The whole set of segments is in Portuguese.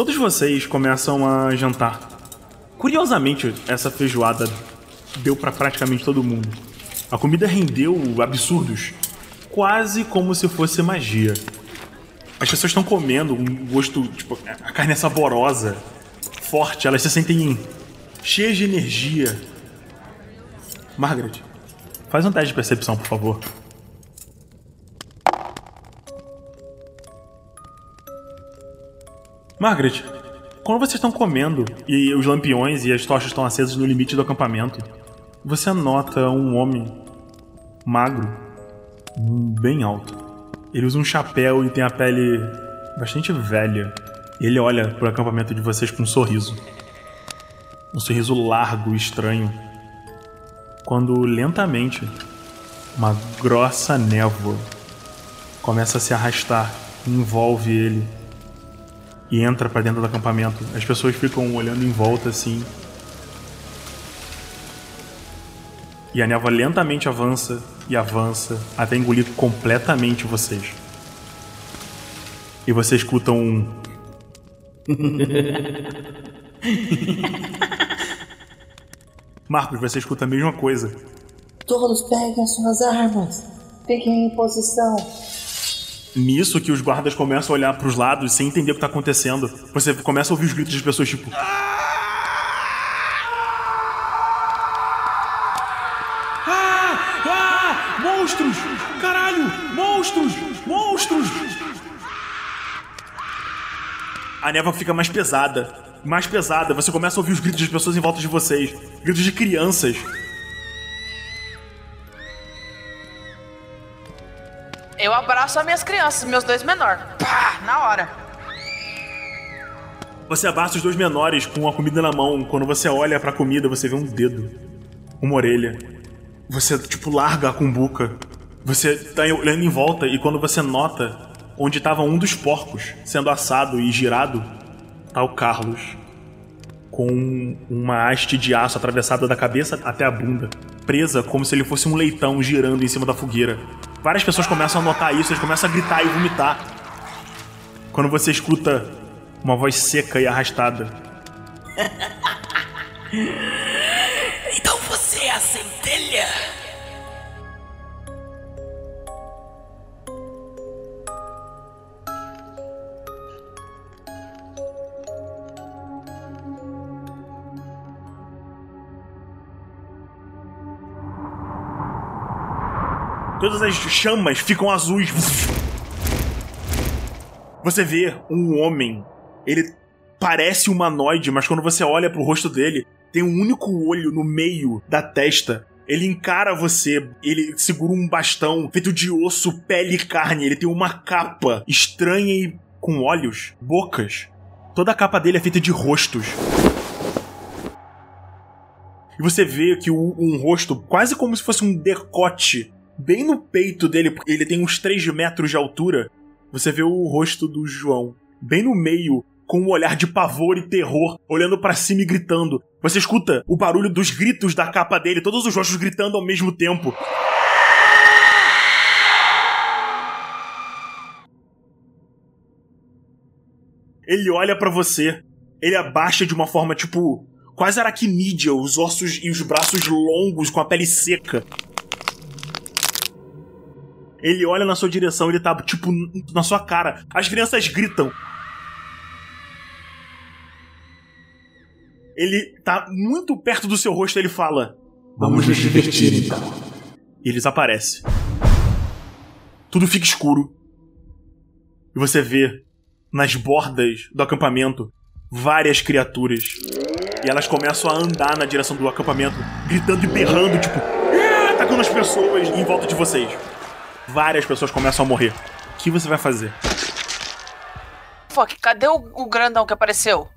Todos vocês começam a jantar. Curiosamente, essa feijoada deu para praticamente todo mundo. A comida rendeu absurdos, quase como se fosse magia. As pessoas estão comendo um gosto, tipo, a carne é saborosa, forte, elas se sentem cheias de energia. Margaret, faz um teste de percepção, por favor. Margaret, quando vocês estão comendo e os lampiões e as tochas estão acesas no limite do acampamento, você nota um homem magro, bem alto. Ele usa um chapéu e tem a pele bastante velha. Ele olha pro acampamento de vocês com um sorriso. Um sorriso largo e estranho. Quando lentamente uma grossa névoa começa a se arrastar e envolve ele e entra para dentro do acampamento. As pessoas ficam olhando em volta assim. E a névoa lentamente avança e avança até engolir completamente vocês. E você escuta um. Marcos, você escuta a mesma coisa. Todos peguem as suas armas. Fiquem em posição. Nisso que os guardas começam a olhar pros lados sem entender o que tá acontecendo. Você começa a ouvir os gritos das pessoas tipo. Ah! Ah! Monstros! Caralho! Monstros! Monstros! A névoa fica mais pesada. Mais pesada. Você começa a ouvir os gritos das pessoas em volta de vocês. Gritos de crianças. Eu abraço as minhas crianças, meus dois menores. Pá, na hora. Você abraça os dois menores com a comida na mão. Quando você olha pra comida, você vê um dedo, uma orelha. Você, tipo, larga a cumbuca. Você tá olhando em volta e quando você nota onde estava um dos porcos sendo assado e girado, tá o Carlos. Com uma haste de aço atravessada da cabeça até a bunda, presa como se ele fosse um leitão girando em cima da fogueira. Várias pessoas começam a notar isso, eles começam a gritar e vomitar. Quando você escuta uma voz seca e arrastada. Todas as chamas ficam azuis. Você vê um homem. Ele parece humanoide, mas quando você olha pro rosto dele, tem um único olho no meio da testa. Ele encara você, ele segura um bastão feito de osso, pele e carne. Ele tem uma capa estranha e com olhos, bocas. Toda a capa dele é feita de rostos. E você vê que um rosto, quase como se fosse um decote bem no peito dele, porque ele tem uns 3 metros de altura, você vê o rosto do João. Bem no meio, com um olhar de pavor e terror, olhando para cima e gritando. Você escuta o barulho dos gritos da capa dele, todos os rostos gritando ao mesmo tempo. Ele olha para você, ele abaixa de uma forma tipo quase aracnídea, os ossos e os braços longos com a pele seca. Ele olha na sua direção, ele tá, tipo, na sua cara. As crianças gritam. Ele tá muito perto do seu rosto, ele fala: Vamos nos divertir então. E ele desaparece. Tudo fica escuro. E você vê, nas bordas do acampamento, várias criaturas. E elas começam a andar na direção do acampamento, gritando e berrando, tipo, atacando as pessoas em volta de vocês várias pessoas começam a morrer. O que você vai fazer? Fuck, cadê o, o grandão que apareceu?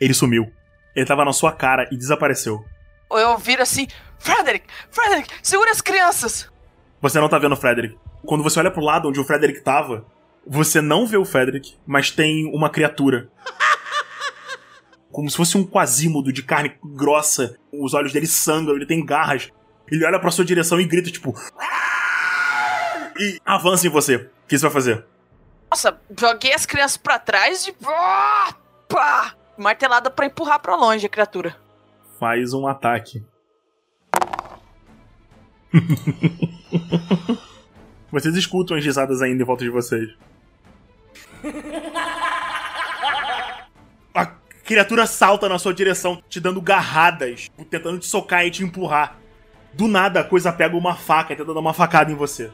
Ele sumiu. Ele tava na sua cara e desapareceu. Eu viro assim: Frederick, Frederick, segura as crianças! Você não tá vendo o Frederick. Quando você olha pro lado onde o Frederick tava, você não vê o Frederick, mas tem uma criatura. Como se fosse um quasímodo de carne grossa. Os olhos dele sangram, ele tem garras. Ele olha pra sua direção e grita, tipo e avança em você. O que você vai fazer? Nossa, joguei as crianças para trás e. Pá! Martelada pra empurrar pra longe a criatura. Faz um ataque. vocês escutam as risadas ainda em volta de vocês. A criatura salta na sua direção, te dando garradas, tentando te socar e te empurrar. Do nada, a coisa pega uma faca e tenta dar uma facada em você.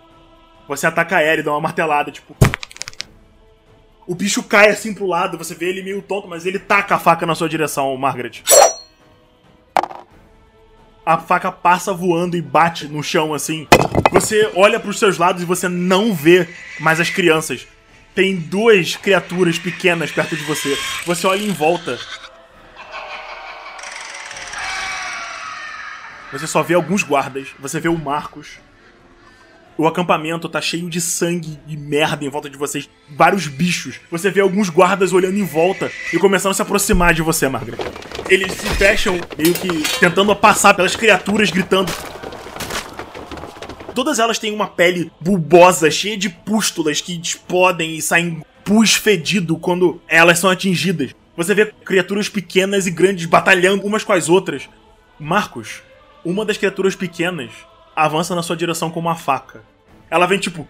Você ataca ela e dá uma martelada, tipo. O bicho cai assim pro lado, você vê ele meio tonto, mas ele taca a faca na sua direção, Margaret. A faca passa voando e bate no chão assim. Você olha pros seus lados e você não vê mais as crianças. Tem duas criaturas pequenas perto de você. Você olha em volta. Você só vê alguns guardas. Você vê o Marcos. O acampamento tá cheio de sangue e merda em volta de vocês. Vários bichos. Você vê alguns guardas olhando em volta e começando a se aproximar de você, Margaret. Eles se fecham, meio que tentando passar pelas criaturas, gritando. Todas elas têm uma pele bulbosa, cheia de pústulas que explodem e saem pus fedido quando elas são atingidas. Você vê criaturas pequenas e grandes batalhando umas com as outras. Marcos, uma das criaturas pequenas avança na sua direção com uma faca. Ela vem tipo.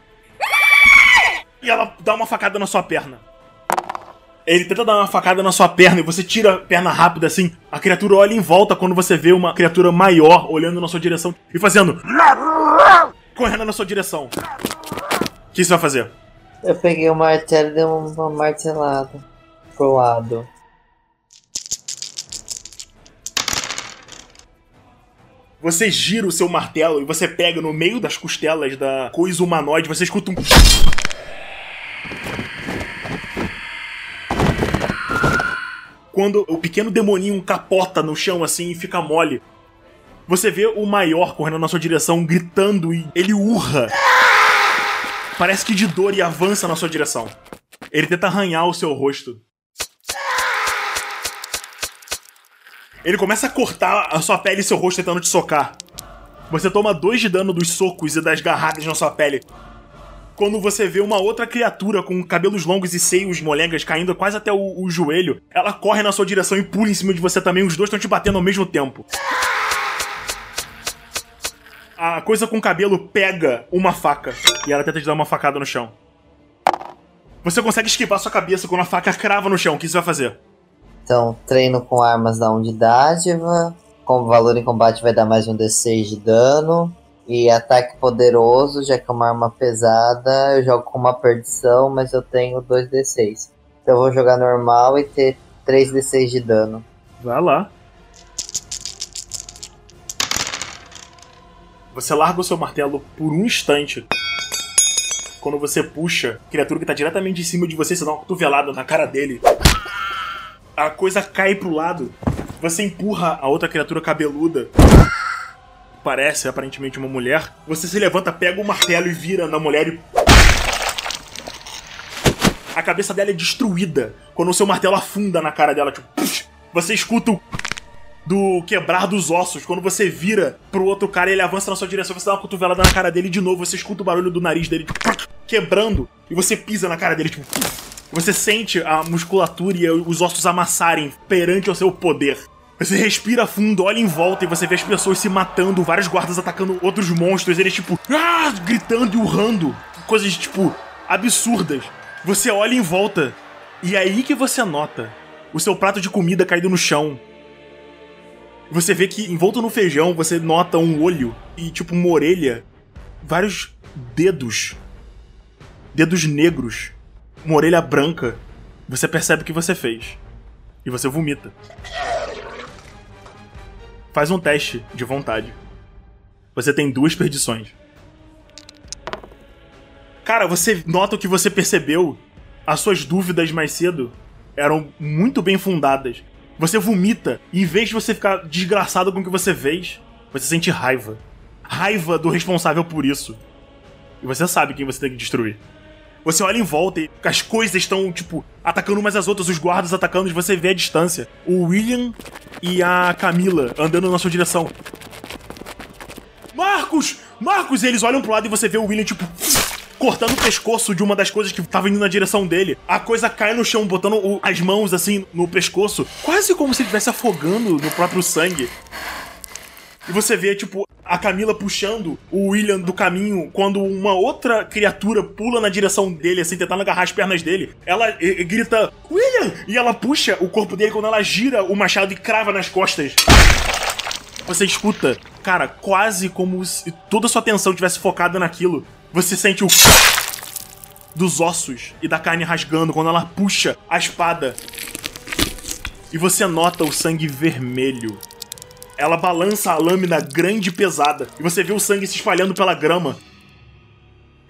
E ela dá uma facada na sua perna. Ele tenta dar uma facada na sua perna e você tira a perna rápida assim. A criatura olha em volta quando você vê uma criatura maior olhando na sua direção e fazendo. Correndo na sua direção. O que você vai fazer? Eu peguei o martelo e dei uma martelada pro lado. Você gira o seu martelo e você pega no meio das costelas da coisa humanoide, você escuta um. Quando o pequeno demoninho capota no chão assim e fica mole, você vê o maior correndo na sua direção, gritando e ele urra. Parece que de dor e avança na sua direção. Ele tenta arranhar o seu rosto. Ele começa a cortar a sua pele e seu rosto tentando te socar. Você toma dois de dano dos socos e das garradas na sua pele. Quando você vê uma outra criatura com cabelos longos e seios molengas caindo quase até o, o joelho, ela corre na sua direção e pula em cima de você também. Os dois estão te batendo ao mesmo tempo. A coisa com cabelo pega uma faca e ela tenta te dar uma facada no chão. Você consegue esquivar sua cabeça quando a faca crava no chão. O que você vai fazer? Então, treino com armas da unidade. Com valor em combate vai dar mais um D6 de dano. E ataque poderoso, já que é uma arma pesada, eu jogo com uma perdição, mas eu tenho 2d6. Então eu vou jogar normal e ter 3d6 de dano. Vai lá. Você larga o seu martelo por um instante. Quando você puxa, a criatura que tá diretamente em cima de você, você dá uma cotovelada na cara dele. A coisa cai pro lado. Você empurra a outra criatura cabeluda parece aparentemente uma mulher. Você se levanta, pega o martelo e vira na mulher e. A cabeça dela é destruída quando o seu martelo afunda na cara dela. Tipo, você escuta o. Do quebrar dos ossos. Quando você vira pro outro cara, ele avança na sua direção, você dá uma cotovelada na cara dele de novo. Você escuta o barulho do nariz dele tipo, quebrando. E você pisa na cara dele, tipo. Você sente a musculatura e os ossos amassarem perante o seu poder. Você respira fundo, olha em volta e você vê as pessoas se matando, vários guardas atacando outros monstros, eles tipo, ah, gritando e urrando, coisas tipo absurdas. Você olha em volta e é aí que você nota o seu prato de comida caído no chão. Você vê que envolto no feijão você nota um olho e tipo uma orelha, vários dedos, dedos negros, uma orelha branca. Você percebe o que você fez e você vomita. Faz um teste de vontade. Você tem duas perdições. Cara, você nota o que você percebeu. As suas dúvidas mais cedo eram muito bem fundadas. Você vomita e em vez de você ficar desgraçado com o que você fez, você sente raiva. Raiva do responsável por isso. E você sabe quem você tem que destruir. Você olha em volta e as coisas estão, tipo, atacando umas às outras, os guardas atacando e você vê a distância. O William e a Camila andando na sua direção. Marcos! Marcos! E eles olham pro lado e você vê o William, tipo, cortando o pescoço de uma das coisas que tava indo na direção dele. A coisa cai no chão, botando as mãos assim no pescoço, quase como se estivesse afogando no próprio sangue. E você vê, tipo, a Camila puxando o William do caminho quando uma outra criatura pula na direção dele, assim, tentando agarrar as pernas dele. Ela eh, eh, grita, William! E ela puxa o corpo dele quando ela gira o machado e crava nas costas. Você escuta, cara, quase como se toda a sua atenção tivesse focada naquilo. Você sente o dos ossos e da carne rasgando quando ela puxa a espada. E você nota o sangue vermelho. Ela balança a lâmina grande e pesada. E você vê o sangue se espalhando pela grama.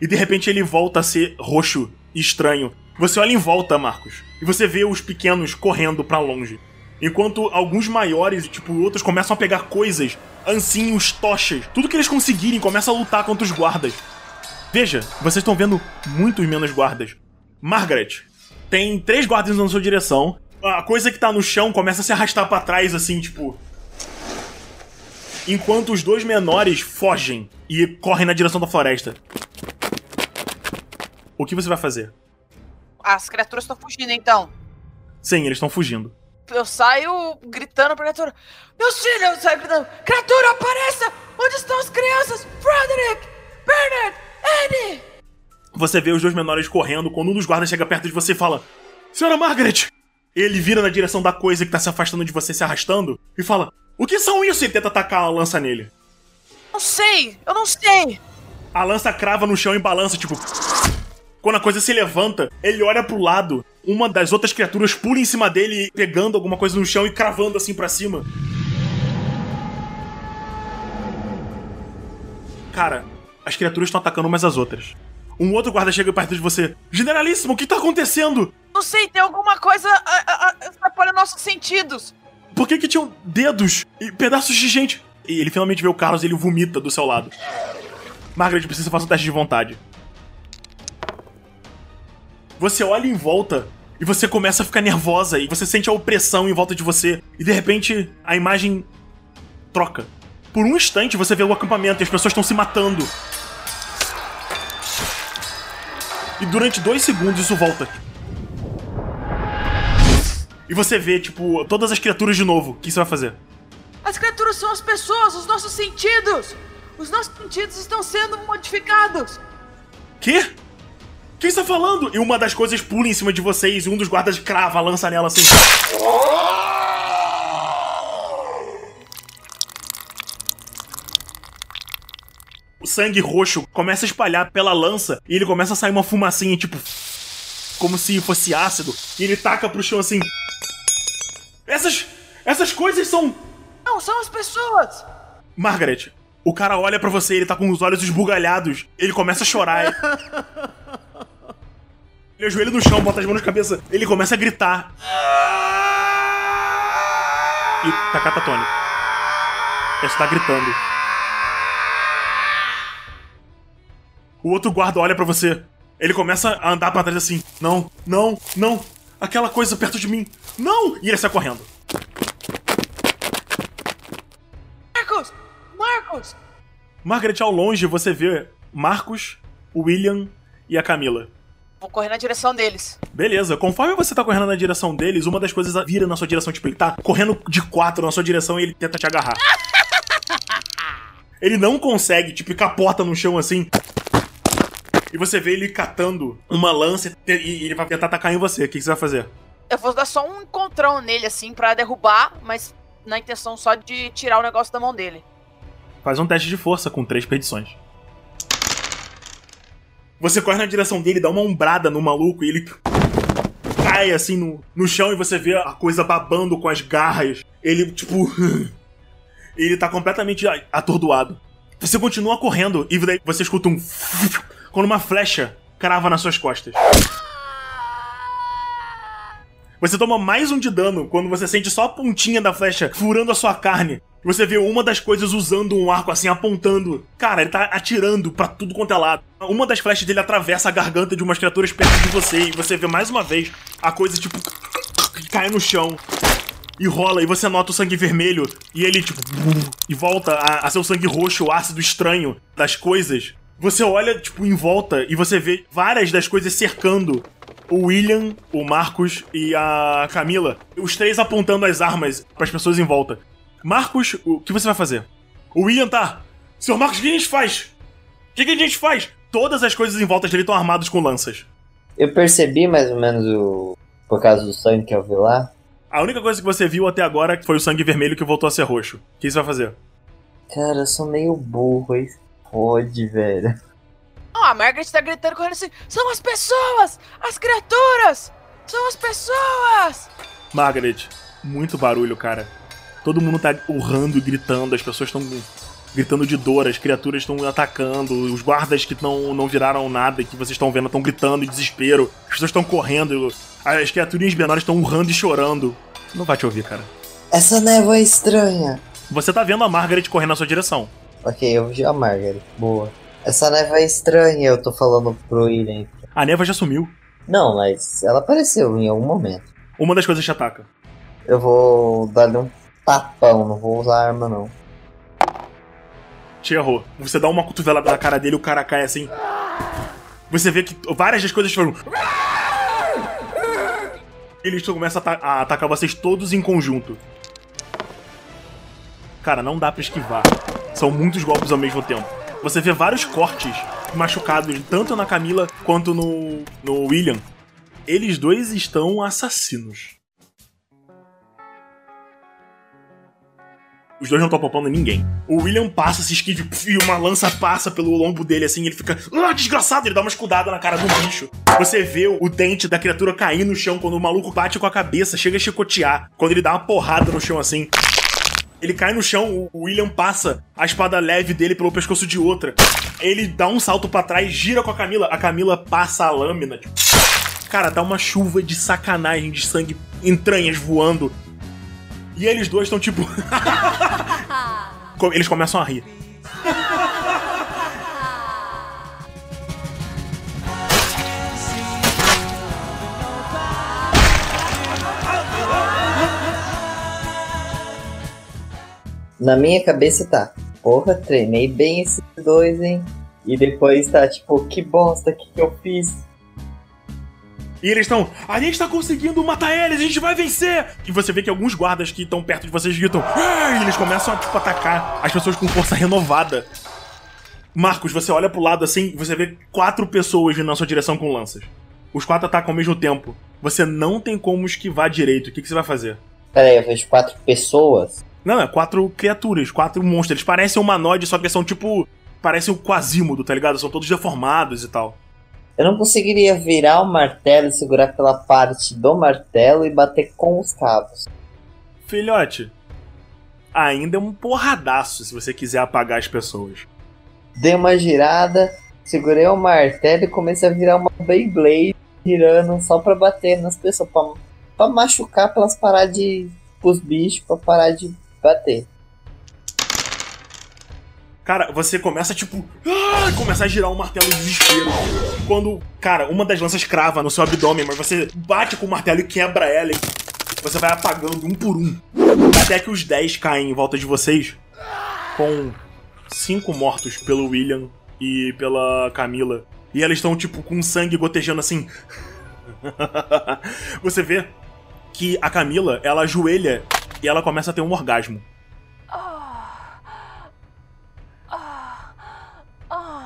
E de repente ele volta a ser roxo e estranho. Você olha em volta, Marcos. E você vê os pequenos correndo pra longe. Enquanto alguns maiores, tipo, outros começam a pegar coisas, ancinhos, tochas, tudo que eles conseguirem começa a lutar contra os guardas. Veja, vocês estão vendo muitos menos guardas. Margaret, tem três guardas na sua direção. A coisa que tá no chão começa a se arrastar pra trás, assim, tipo. Enquanto os dois menores fogem e correm na direção da floresta. O que você vai fazer? As criaturas estão fugindo, então. Sim, eles estão fugindo. Eu saio gritando pra criatura. Meus filhos, eu saio gritando. Criatura, apareça! Onde estão as crianças? Frederick! Bernard! Annie! Você vê os dois menores correndo quando um dos guardas chega perto de você e fala: Senhora Margaret! Ele vira na direção da coisa que tá se afastando de você, se arrastando, e fala: O que são isso? E tenta atacar a lança nele. Não sei, eu não sei. A lança crava no chão e balança, tipo. Quando a coisa se levanta, ele olha pro lado. Uma das outras criaturas pula em cima dele, pegando alguma coisa no chão e cravando assim pra cima. Cara, as criaturas estão atacando umas às outras. Um outro guarda chega perto de você. Generalíssimo, o que tá acontecendo? Não sei, tem alguma coisa atrapalhando nossos sentidos. Por que que tinham dedos e pedaços de gente? E ele finalmente vê o Carlos e ele vomita do seu lado. Margaret precisa fazer um teste de vontade. Você olha em volta e você começa a ficar nervosa e você sente a opressão em volta de você. E de repente a imagem troca. Por um instante você vê o acampamento e as pessoas estão se matando. E durante dois segundos isso volta. E você vê, tipo, todas as criaturas de novo. O que você vai fazer? As criaturas são as pessoas, os nossos sentidos. Os nossos sentidos estão sendo modificados. Quê? Quem está falando? E uma das coisas pula em cima de vocês e um dos guardas crava a lança nela assim. O sangue roxo começa a espalhar pela lança e ele começa a sair uma fumacinha, tipo. Como se fosse ácido. E ele taca pro chão assim. Essas. Essas coisas são. Não, são as pessoas. Margaret, o cara olha pra você, ele tá com os olhos esbugalhados. Ele começa a chorar. Ele ajoelha no chão, bota as mãos na cabeça. Ele começa a gritar. E tá catatônico. Ele está gritando. O outro guarda olha pra você. Ele começa a andar pra trás assim. Não, não, não. Aquela coisa perto de mim. Não! E ele sai correndo. Marcos! Marcos! Margaret, ao longe, você vê Marcos, o William e a Camila. Vou correr na direção deles. Beleza, conforme você tá correndo na direção deles, uma das coisas vira na sua direção, tipo, ele tá correndo de quatro na sua direção e ele tenta te agarrar. Ele não consegue, tipo, capota no chão assim. E você vê ele catando uma lança e ele vai tentar atacar em você. O que que você vai fazer? Eu vou dar só um encontrão nele, assim, pra derrubar, mas na intenção só de tirar o negócio da mão dele. Faz um teste de força com três perdições. Você corre na direção dele, dá uma ombrada no maluco e ele cai assim no, no chão e você vê a coisa babando com as garras. Ele, tipo. ele tá completamente atordoado. Você continua correndo e daí você escuta um. Quando uma flecha crava nas suas costas. Você toma mais um de dano quando você sente só a pontinha da flecha furando a sua carne. Você vê uma das coisas usando um arco assim, apontando. Cara, ele tá atirando pra tudo quanto é lado. Uma das flechas dele atravessa a garganta de umas criaturas perto de você. E você vê mais uma vez a coisa, tipo, cai no chão. E rola, e você nota o sangue vermelho. E ele, tipo, e volta a, a seu sangue roxo, ácido estranho das coisas. Você olha, tipo, em volta e você vê várias das coisas cercando o William, o Marcos e a Camila. Os três apontando as armas para as pessoas em volta. Marcos, o que você vai fazer? O William tá. Senhor Marcos, o que a gente faz? O que, a gente faz? Todas as coisas em volta dele estão armadas com lanças. Eu percebi mais ou menos o. Por causa do sangue que eu vi lá. A única coisa que você viu até agora foi o sangue vermelho que voltou a ser roxo. O que você vai fazer? Cara, eu sou meio burro, hein? Fode, velho. Não, a Margaret tá gritando correndo assim: são as pessoas! As criaturas! São as pessoas! Margaret, muito barulho, cara. Todo mundo tá urrando e gritando, as pessoas estão gritando de dor, as criaturas estão atacando, os guardas que não, não viraram nada que vocês estão vendo estão gritando em desespero, as pessoas estão correndo, as criaturinhas menores estão urrando e chorando. Não vai te ouvir, cara. Essa névoa é estranha. Você tá vendo a Margaret correndo na sua direção. Ok, eu vi a Margaret. Boa. Essa névoa é estranha, eu tô falando pro William. A névoa já sumiu. Não, mas ela apareceu em algum momento. Uma das coisas te ataca. Eu vou dar-lhe um tapão, não vou usar arma não. Te errou. Você dá uma cotovelada na cara dele, o cara cai assim. Você vê que várias das coisas foram. Eles começam a, a atacar vocês todos em conjunto. Cara, não dá pra esquivar. São muitos golpes ao mesmo tempo. Você vê vários cortes machucados, tanto na Camila quanto no, no William. Eles dois estão assassinos. Os dois não estão poupando ninguém. O William passa, se esquiva e uma lança passa pelo lombo dele assim, ele fica. Ah, desgraçado! Ele dá uma escudada na cara do bicho. Você vê o dente da criatura cair no chão quando o maluco bate com a cabeça, chega a chicotear. Quando ele dá uma porrada no chão assim. Ele cai no chão, o William passa a espada leve dele pelo pescoço de outra. Ele dá um salto para trás, gira com a Camila. A Camila passa a lâmina. Tipo, cara, dá uma chuva de sacanagem, de sangue, entranhas voando. E eles dois estão tipo. eles começam a rir. Na minha cabeça tá. Porra, treinei bem esses dois, hein? E depois tá tipo, que bosta, que, que eu fiz? E eles estão, a gente tá conseguindo matar eles, a gente vai vencer! E você vê que alguns guardas que estão perto de vocês gritam, e eles começam a tipo, atacar as pessoas com força renovada. Marcos, você olha pro lado assim, você vê quatro pessoas vindo na sua direção com lanças. Os quatro atacam ao mesmo tempo. Você não tem como esquivar direito. O que, que você vai fazer? Pera aí, eu vejo quatro pessoas? Não, é quatro criaturas, quatro monstros. Eles parecem humanoides, só que são tipo. Parecem o Quasímodo, tá ligado? São todos deformados e tal. Eu não conseguiria virar o martelo e segurar pela parte do martelo e bater com os cabos. Filhote, ainda é um porradaço se você quiser apagar as pessoas. Dei uma girada, segurei o martelo e comecei a virar uma Beyblade girando só pra bater nas pessoas, pra, pra machucar, pra elas parar de. os bichos, pra parar de bater. Cara, você começa tipo. Ah, começa a girar um martelo de desespero. Quando, cara, uma das lanças crava no seu abdômen, mas você bate com o martelo e quebra ela. E você vai apagando um por um. Até que os 10 caem em volta de vocês. Com cinco mortos pelo William e pela Camila. E elas estão, tipo, com sangue gotejando assim. você vê que a Camila, ela ajoelha e ela começa a ter um orgasmo.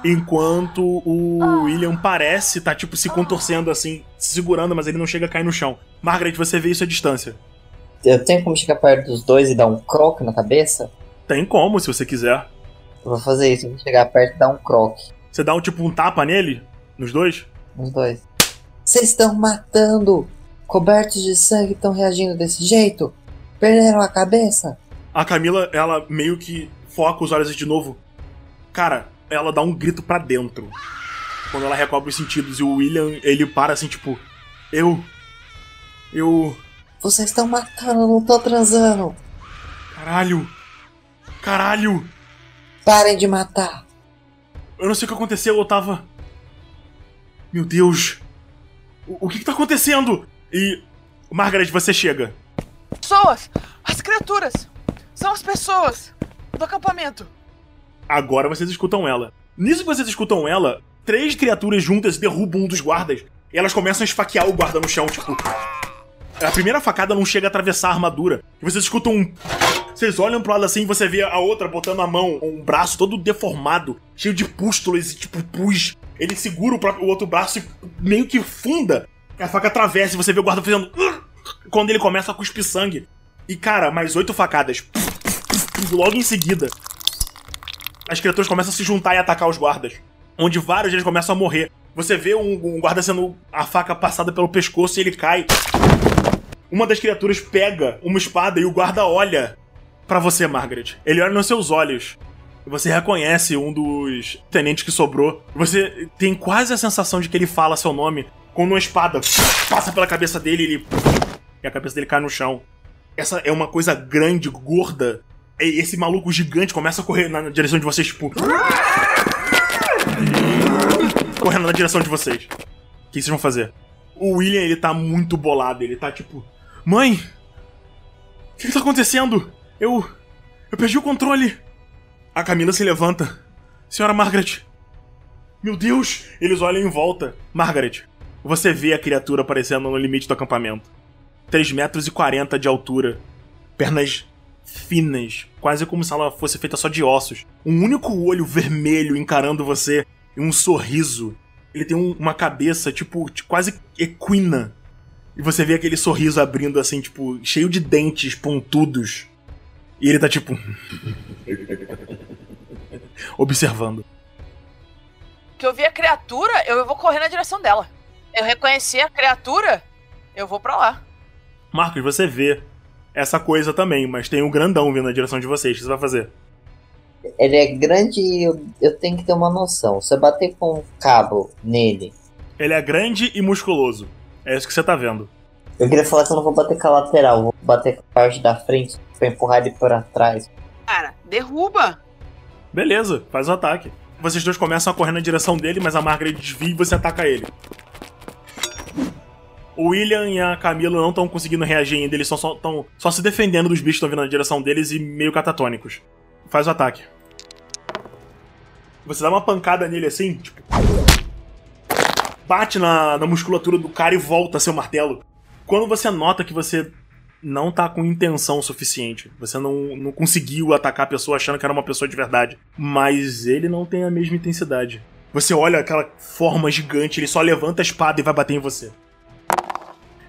Enquanto o William parece estar, tá, tipo, se contorcendo assim, se segurando, mas ele não chega a cair no chão. Margaret, você vê isso à distância. Eu tenho como chegar perto dos dois e dar um croque na cabeça? Tem como, se você quiser. Eu vou fazer isso, eu vou chegar perto e dar um croque. Você dá um tipo um tapa nele? Nos dois? Nos dois. Vocês estão matando! Cobertos de sangue estão reagindo desse jeito? Perderam a cabeça? A Camila, ela meio que foca os olhos de novo. Cara, ela dá um grito para dentro. Quando ela recobre os sentidos. E o William, ele para assim, tipo. Eu. Eu. Vocês estão matando, eu não tô transando. Caralho. Caralho. Parem de matar. Eu não sei o que aconteceu, eu tava. Meu Deus. O, o que, que tá acontecendo? E. Margaret, você chega. Pessoas! As criaturas! São as pessoas! Do acampamento! Agora vocês escutam ela. Nisso que vocês escutam ela, três criaturas juntas derrubam um dos guardas. E elas começam a esfaquear o guarda no chão, tipo. A primeira facada não chega a atravessar a armadura. E vocês escutam um. Vocês olham pro lado assim e você vê a outra botando a mão, um braço todo deformado, cheio de pústulas e tipo pus. Ele segura o, próprio, o outro braço e meio que funda. A faca atravessa e você vê o guarda fazendo. Quando ele começa a cuspir sangue. E cara, mais oito facadas. Logo em seguida, as criaturas começam a se juntar e atacar os guardas. Onde vários deles começam a morrer. Você vê um, um guarda sendo a faca passada pelo pescoço e ele cai. Uma das criaturas pega uma espada e o guarda olha para você, Margaret. Ele olha nos seus olhos. Você reconhece um dos tenentes que sobrou. Você tem quase a sensação de que ele fala seu nome quando uma espada passa pela cabeça dele e ele. E a cabeça dele cai no chão. Essa é uma coisa grande, gorda. E esse maluco gigante começa a correr na direção de vocês, tipo. Correndo na direção de vocês. O que vocês vão fazer? O William, ele tá muito bolado. Ele tá tipo. Mãe! O que, que tá acontecendo? Eu. Eu perdi o controle! A Camila se levanta. Senhora Margaret! Meu Deus! Eles olham em volta. Margaret, você vê a criatura aparecendo no limite do acampamento. 3 metros e 40 de altura. Pernas finas, quase como se ela fosse feita só de ossos. Um único olho vermelho encarando você e um sorriso. Ele tem um, uma cabeça, tipo, quase equina. E você vê aquele sorriso abrindo assim, tipo, cheio de dentes pontudos. E ele tá tipo. observando. Que eu vi a criatura, eu vou correr na direção dela. Eu reconheci a criatura, eu vou pra lá. Marcos, você vê essa coisa também, mas tem um grandão vindo na direção de vocês. O que você vai fazer? Ele é grande e eu, eu tenho que ter uma noção. Se eu bater com um cabo nele. Ele é grande e musculoso. É isso que você tá vendo. Eu queria falar que eu não vou bater com a lateral, vou bater com a parte da frente pra empurrar ele pra trás. Cara, derruba! Beleza, faz o ataque. Vocês dois começam a correr na direção dele, mas a Margaret desvia e você ataca ele. O William e a Camila não estão conseguindo reagir ainda, eles estão só, só se defendendo dos bichos que estão vindo na direção deles e meio catatônicos. Faz o ataque. Você dá uma pancada nele assim, tipo. Bate na, na musculatura do cara e volta seu martelo. Quando você nota que você não tá com intenção suficiente. Você não, não conseguiu atacar a pessoa achando que era uma pessoa de verdade. Mas ele não tem a mesma intensidade. Você olha aquela forma gigante, ele só levanta a espada e vai bater em você.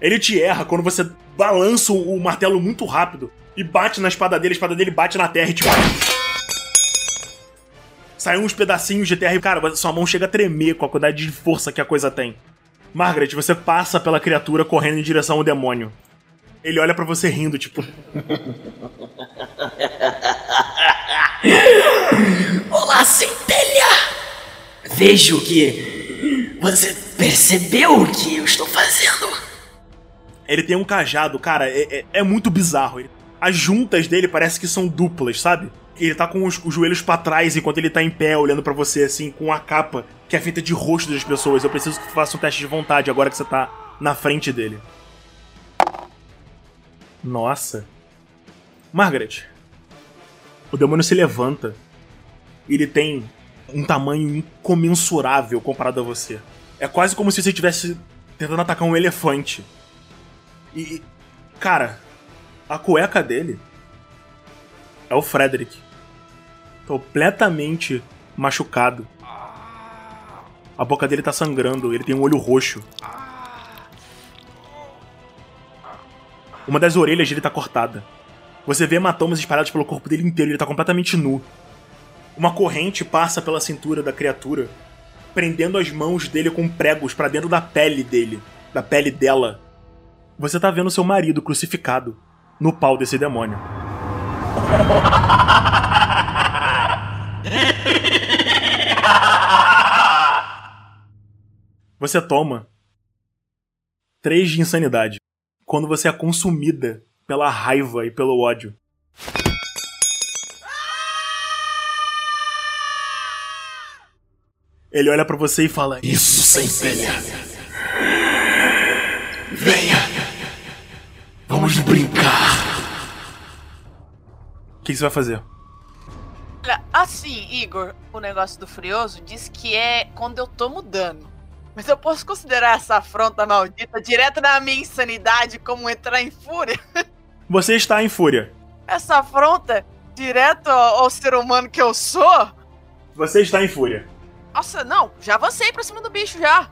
Ele te erra quando você balança o martelo muito rápido e bate na espada dele, a espada dele bate na terra e te. Sai uns pedacinhos de terra e, cara, sua mão chega a tremer com a quantidade de força que a coisa tem. Margaret, você passa pela criatura correndo em direção ao demônio. Ele olha para você rindo, tipo. Olá, centelha! Vejo que você percebeu o que eu estou fazendo. Ele tem um cajado, cara, é, é, é muito bizarro. As juntas dele parece que são duplas, sabe? Ele tá com os, os joelhos para trás enquanto ele tá em pé, olhando para você, assim, com a capa que é feita de rosto das pessoas. Eu preciso que faça um teste de vontade agora que você tá na frente dele. Nossa. Margaret. O demônio se levanta. Ele tem um tamanho incomensurável comparado a você. É quase como se você estivesse tentando atacar um elefante. E, cara, a cueca dele é o Frederick. Completamente machucado. A boca dele tá sangrando, ele tem um olho roxo. Uma das orelhas dele tá cortada. Você vê hematomas espalhados pelo corpo dele inteiro, ele tá completamente nu. Uma corrente passa pela cintura da criatura, prendendo as mãos dele com pregos para dentro da pele dele, da pele dela. Você tá vendo seu marido crucificado no pau desse demônio. Você toma três de insanidade quando você é consumida pela raiva e pelo ódio. Ele olha para você e fala: Isso, centelha. Venha. Vamos brincar. O que você vai fazer? Olha, assim, Igor, o negócio do Frioso diz que é quando eu tomo dano. Mas eu posso considerar essa afronta maldita direto na minha insanidade como entrar em fúria? Você está em fúria. Essa afronta direto ao, ao ser humano que eu sou? Você está em fúria. Nossa, não, já avancei pra cima do bicho já.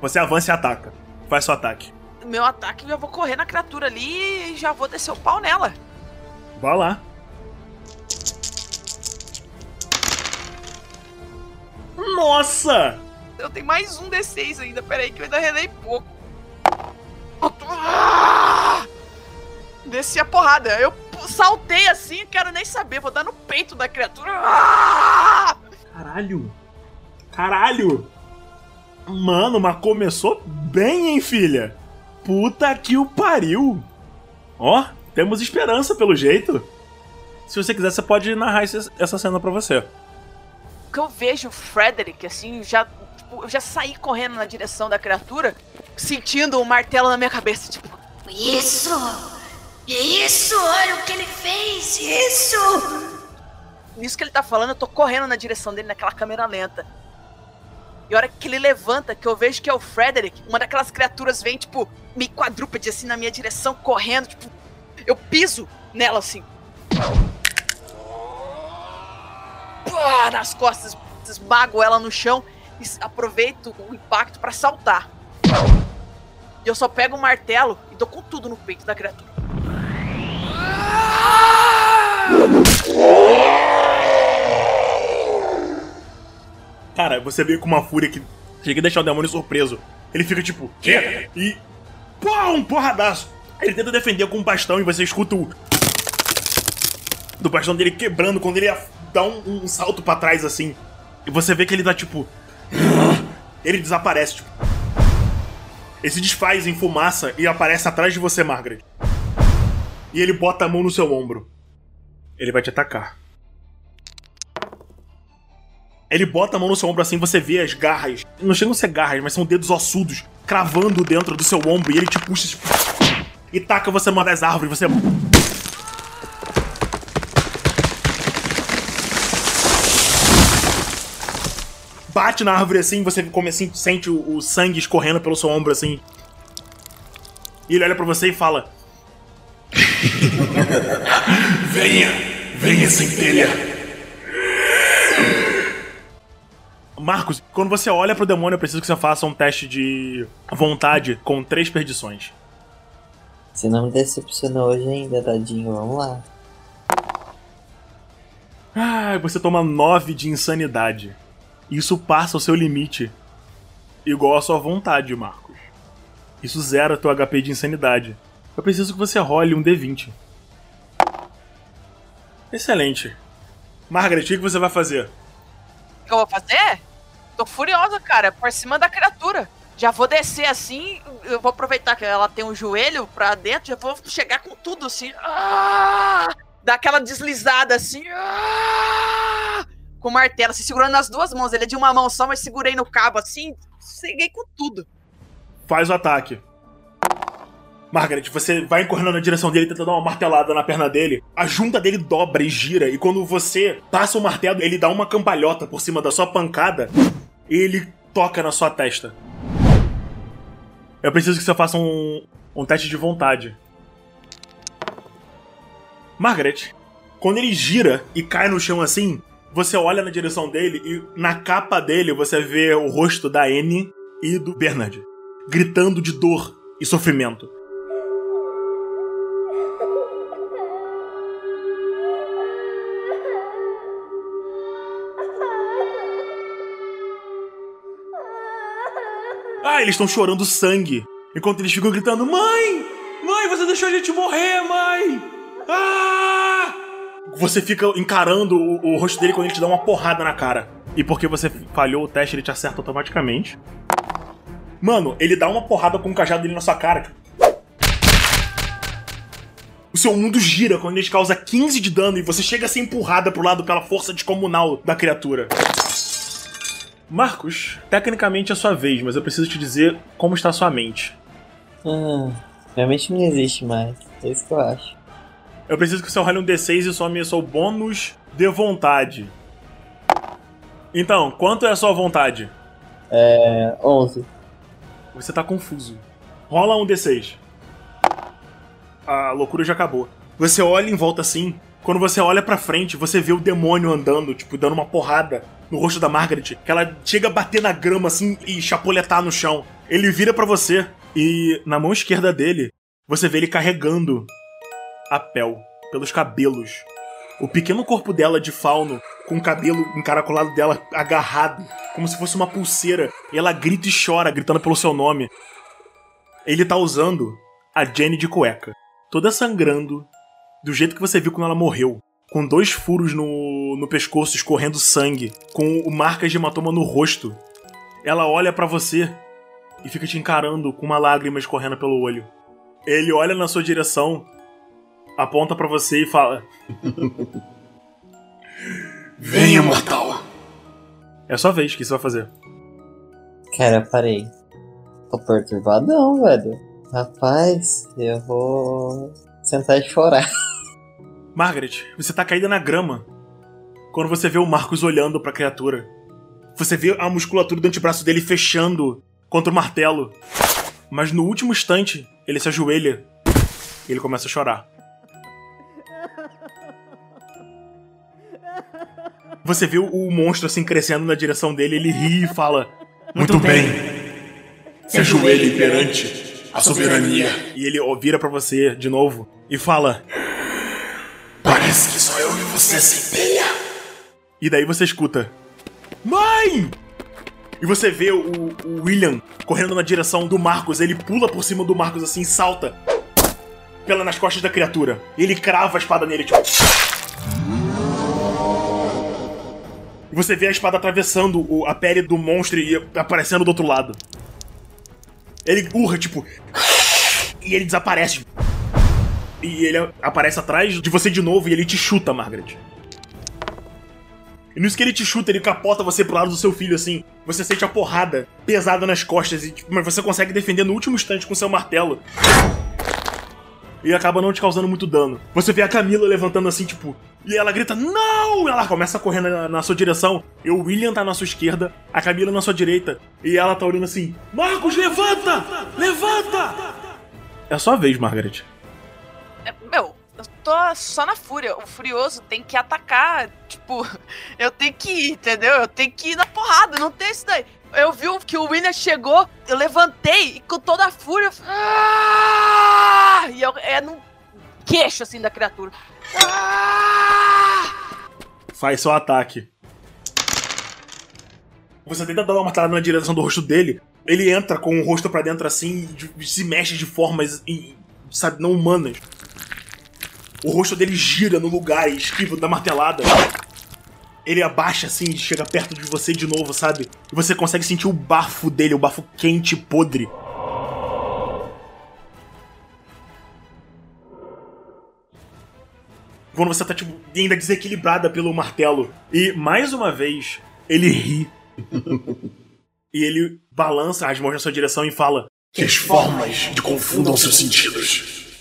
Você avança e ataca. Faz seu ataque. Meu ataque, eu já vou correr na criatura ali e já vou descer o pau nela. Vá lá. Nossa! Eu tenho mais um D6 ainda, peraí que eu ainda relei pouco. Ah! Desci a porrada. Eu saltei assim, quero nem saber, vou dar no peito da criatura. Ah! Caralho! Caralho! Mano, mas começou bem, hein, filha? Puta que o pariu! Ó, temos esperança pelo jeito. Se você quiser, você pode narrar essa cena pra você. que eu vejo o Frederick, assim, já, tipo, eu já saí correndo na direção da criatura, sentindo o martelo na minha cabeça, tipo, Isso! Isso! Olha o que ele fez! Isso! nisso que ele tá falando, eu tô correndo na direção dele naquela câmera lenta. E a hora que ele levanta, que eu vejo que é o Frederick, uma daquelas criaturas vem, tipo, me quadrúpede assim na minha direção, correndo, tipo, eu piso nela assim. Pá, nas costas, esmago ela no chão e aproveito o impacto pra saltar. E eu só pego o martelo e dou com tudo no peito da criatura. Cara, você veio com uma fúria que chega a deixar o demônio surpreso. Ele fica tipo, quê? E. Pô, um porradaço! Ele tenta defender com um bastão e você escuta o. Do bastão dele quebrando quando ele dá um, um salto pra trás assim. E você vê que ele dá tipo. Ele desaparece, tipo. Ele se desfaz em fumaça e aparece atrás de você, Margaret. E ele bota a mão no seu ombro. Ele vai te atacar. Ele bota a mão no seu ombro assim, você vê as garras. Não chegam a ser garras, mas são dedos ossudos cravando dentro do seu ombro. E ele te puxa tipo, e taca você numa das árvores. Você. Bate na árvore assim, você come assim, sente o, o sangue escorrendo pelo seu ombro assim. E ele olha pra você e fala: Venha! Venha, centelha! Marcos, quando você olha pro demônio, eu preciso que você faça um teste de vontade com três perdições. Você não me decepcionou hoje ainda, tadinho. Vamos lá. Ah, você toma 9 de insanidade. Isso passa o seu limite. Igual a sua vontade, Marcos. Isso zera teu HP de insanidade. Eu preciso que você role um D20. Excelente. Margaret, o que você vai fazer? O que eu vou fazer? Tô furiosa, cara, por cima da criatura. Já vou descer assim, eu vou aproveitar que ela tem um joelho pra dentro, já vou chegar com tudo assim. Ah! Dar aquela deslizada assim. Ah! Com o martelo, assim, segurando nas duas mãos. Ele é de uma mão só, mas segurei no cabo assim, cheguei com tudo. Faz o ataque. Margaret, você vai encornando na direção dele, tentando dar uma martelada na perna dele. A junta dele dobra e gira, e quando você passa o martelo, ele dá uma cambalhota por cima da sua pancada ele toca na sua testa. Eu preciso que você faça um, um teste de vontade. Margaret, quando ele gira e cai no chão assim, você olha na direção dele e na capa dele você vê o rosto da Anne e do Bernard, gritando de dor e sofrimento. Eles estão chorando sangue. Enquanto eles ficam gritando: Mãe! Mãe, você deixou a gente morrer, mãe! Ah! Você fica encarando o, o rosto dele quando ele te dá uma porrada na cara. E porque você falhou o teste, ele te acerta automaticamente. Mano, ele dá uma porrada com o cajado dele na sua cara. tipo. O seu mundo gira quando ele causa 15 de dano e você chega a ser empurrada pro lado pela força descomunal da criatura. Marcos, tecnicamente é sua vez, mas eu preciso te dizer como está sua mente. Ah, realmente não existe mais. É isso que eu acho. Eu preciso que você role um D6 e some seu bônus de vontade. Então, quanto é a sua vontade? É. 11. Você tá confuso. Rola um D6. A loucura já acabou. Você olha em volta assim. Quando você olha pra frente, você vê o demônio andando, tipo, dando uma porrada no rosto da Margaret. Que ela chega a bater na grama assim e chapoletar no chão. Ele vira pra você e na mão esquerda dele, você vê ele carregando a Pel pelos cabelos. O pequeno corpo dela de fauno, com o cabelo encaracolado dela agarrado, como se fosse uma pulseira, e ela grita e chora, gritando pelo seu nome. Ele tá usando a Jenny de cueca, toda sangrando, do jeito que você viu quando ela morreu, com dois furos no, no pescoço escorrendo sangue, com marcas de hematoma no rosto. Ela olha para você e fica te encarando com uma lágrima escorrendo pelo olho. Ele olha na sua direção, aponta para você e fala: Venha, mortal. É a sua vez, o que você vai fazer? Cara, parei. Tô perturbadão, velho. Rapaz, eu vou sentar e chorar. Margaret, você tá caída na grama. Quando você vê o Marcos olhando pra criatura. Você vê a musculatura do antebraço dele fechando contra o martelo. Mas no último instante, ele se ajoelha e ele começa a chorar. Você vê o monstro assim crescendo na direção dele, ele ri e fala: Muito bem. Se ajoelhe perante a soberania. E ele vira pra você de novo e fala: Parece que só eu e você, centelha. E daí você escuta: Mãe! E você vê o, o William correndo na direção do Marcos. Ele pula por cima do Marcos assim, salta pela nas costas da criatura. E ele crava a espada nele, tipo. E você vê a espada atravessando o- a pele do monstro e aparecendo do outro lado. Ele urra, tipo. E ele desaparece. E ele aparece atrás de você de novo e ele te chuta, Margaret. E nisso que ele te chuta, ele capota você pro lado do seu filho, assim. Você sente a porrada pesada nas costas, e, tipo, mas você consegue defender no último instante com seu martelo. E acaba não te causando muito dano. Você vê a Camila levantando assim, tipo. E ela grita, não! Ela começa a correr na, na sua direção. E o William tá na sua esquerda, a Camila na sua direita. E ela tá olhando assim: Marcos, levanta! Levanta! É a sua vez, Margaret. Tô só na fúria. O Furioso tem que atacar. Tipo, eu tenho que ir, entendeu? Eu tenho que ir na porrada, não tem isso daí. Eu vi que o William chegou, eu levantei e com toda a fúria. eu- Ah! E eu, é no queixo assim da criatura. Ah! Faz seu ataque. Você tenta dar uma martelada na direção do rosto dele. Ele entra com o rosto pra dentro assim e se mexe de formas, sabe, não humanas. O rosto dele gira no lugar e esquiva da martelada. Ele abaixa assim e chega perto de você de novo, sabe? E você consegue sentir o bafo dele, o bafo quente e podre. quando você tá, tipo, ainda desequilibrada pelo martelo. E, mais uma vez, ele ri. e ele balança as mãos na sua direção e fala: Que as formas de confundam seus sentidos.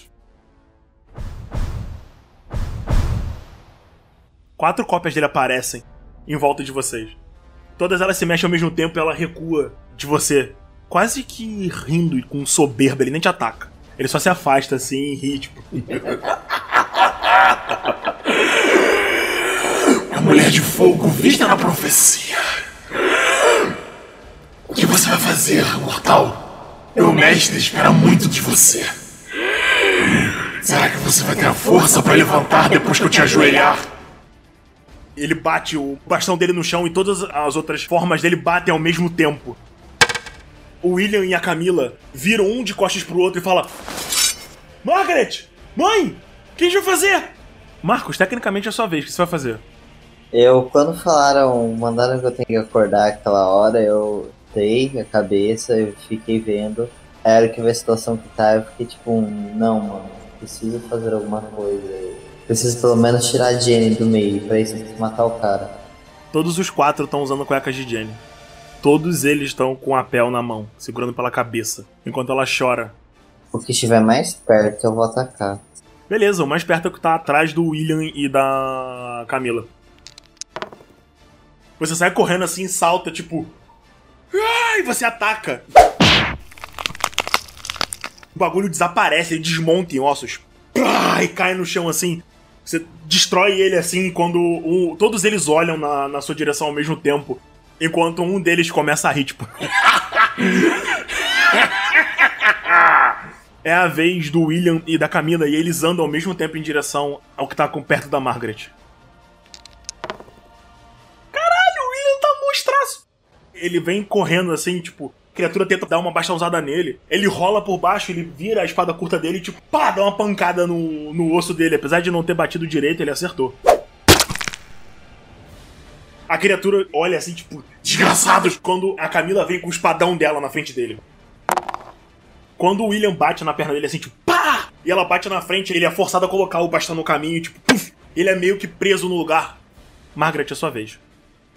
Quatro cópias dele aparecem em volta de vocês. Todas elas se mexem ao mesmo tempo e ela recua de você. Quase que rindo e com soberba, ele nem te ataca. Ele só se afasta assim e ri, tipo. A mulher de fogo vista na profecia. O que você vai fazer, mortal? Meu mestre espera muito de você. Será que você vai ter a força para levantar depois que eu te ajoelhar? Ele bate o bastão dele no chão e todas as outras formas dele batem ao mesmo tempo. O William e a Camila viram um de costas pro outro e falam: Margaret! Mãe! O que a gente vai fazer? Marcos, tecnicamente é a sua vez, o que você vai fazer? Eu, quando falaram, mandaram que eu tenho que acordar aquela hora, eu dei a cabeça, eu fiquei vendo. Aí, a hora que vi a situação que tá, eu fiquei tipo, não, mano, preciso fazer alguma coisa. Preciso pelo menos tirar a Jenny do meio, pra isso eu preciso matar o cara. Todos os quatro estão usando cuecas de Jenny. Todos eles estão com a Pel na mão, segurando pela cabeça, enquanto ela chora. O que estiver mais perto, eu vou atacar. Beleza, o mais perto é o que tá atrás do William e da Camila. Você sai correndo assim, salta, tipo. E você ataca. O bagulho desaparece, ele desmonta em ossos. E cai no chão assim. Você destrói ele assim quando o- todos eles olham na, na sua direção ao mesmo tempo. Enquanto um deles começa a rir, tipo. É a vez do William e da Camila e eles andam ao mesmo tempo em direção ao que tá com perto da Margaret. Caralho, o William tá monstraço! Ele vem correndo assim, tipo, a criatura tenta dar uma baixa usada nele. Ele rola por baixo, ele vira a espada curta dele e, tipo, pá, dá uma pancada no, no osso dele. Apesar de não ter batido direito, ele acertou. A criatura olha assim, tipo, desgraçados, quando a Camila vem com o espadão dela na frente dele. Quando o William bate na perna dele assim, tipo, pá! E ela bate na frente, ele é forçado a colocar o bastão no caminho, tipo, puf! Ele é meio que preso no lugar. Margaret, é sua vez.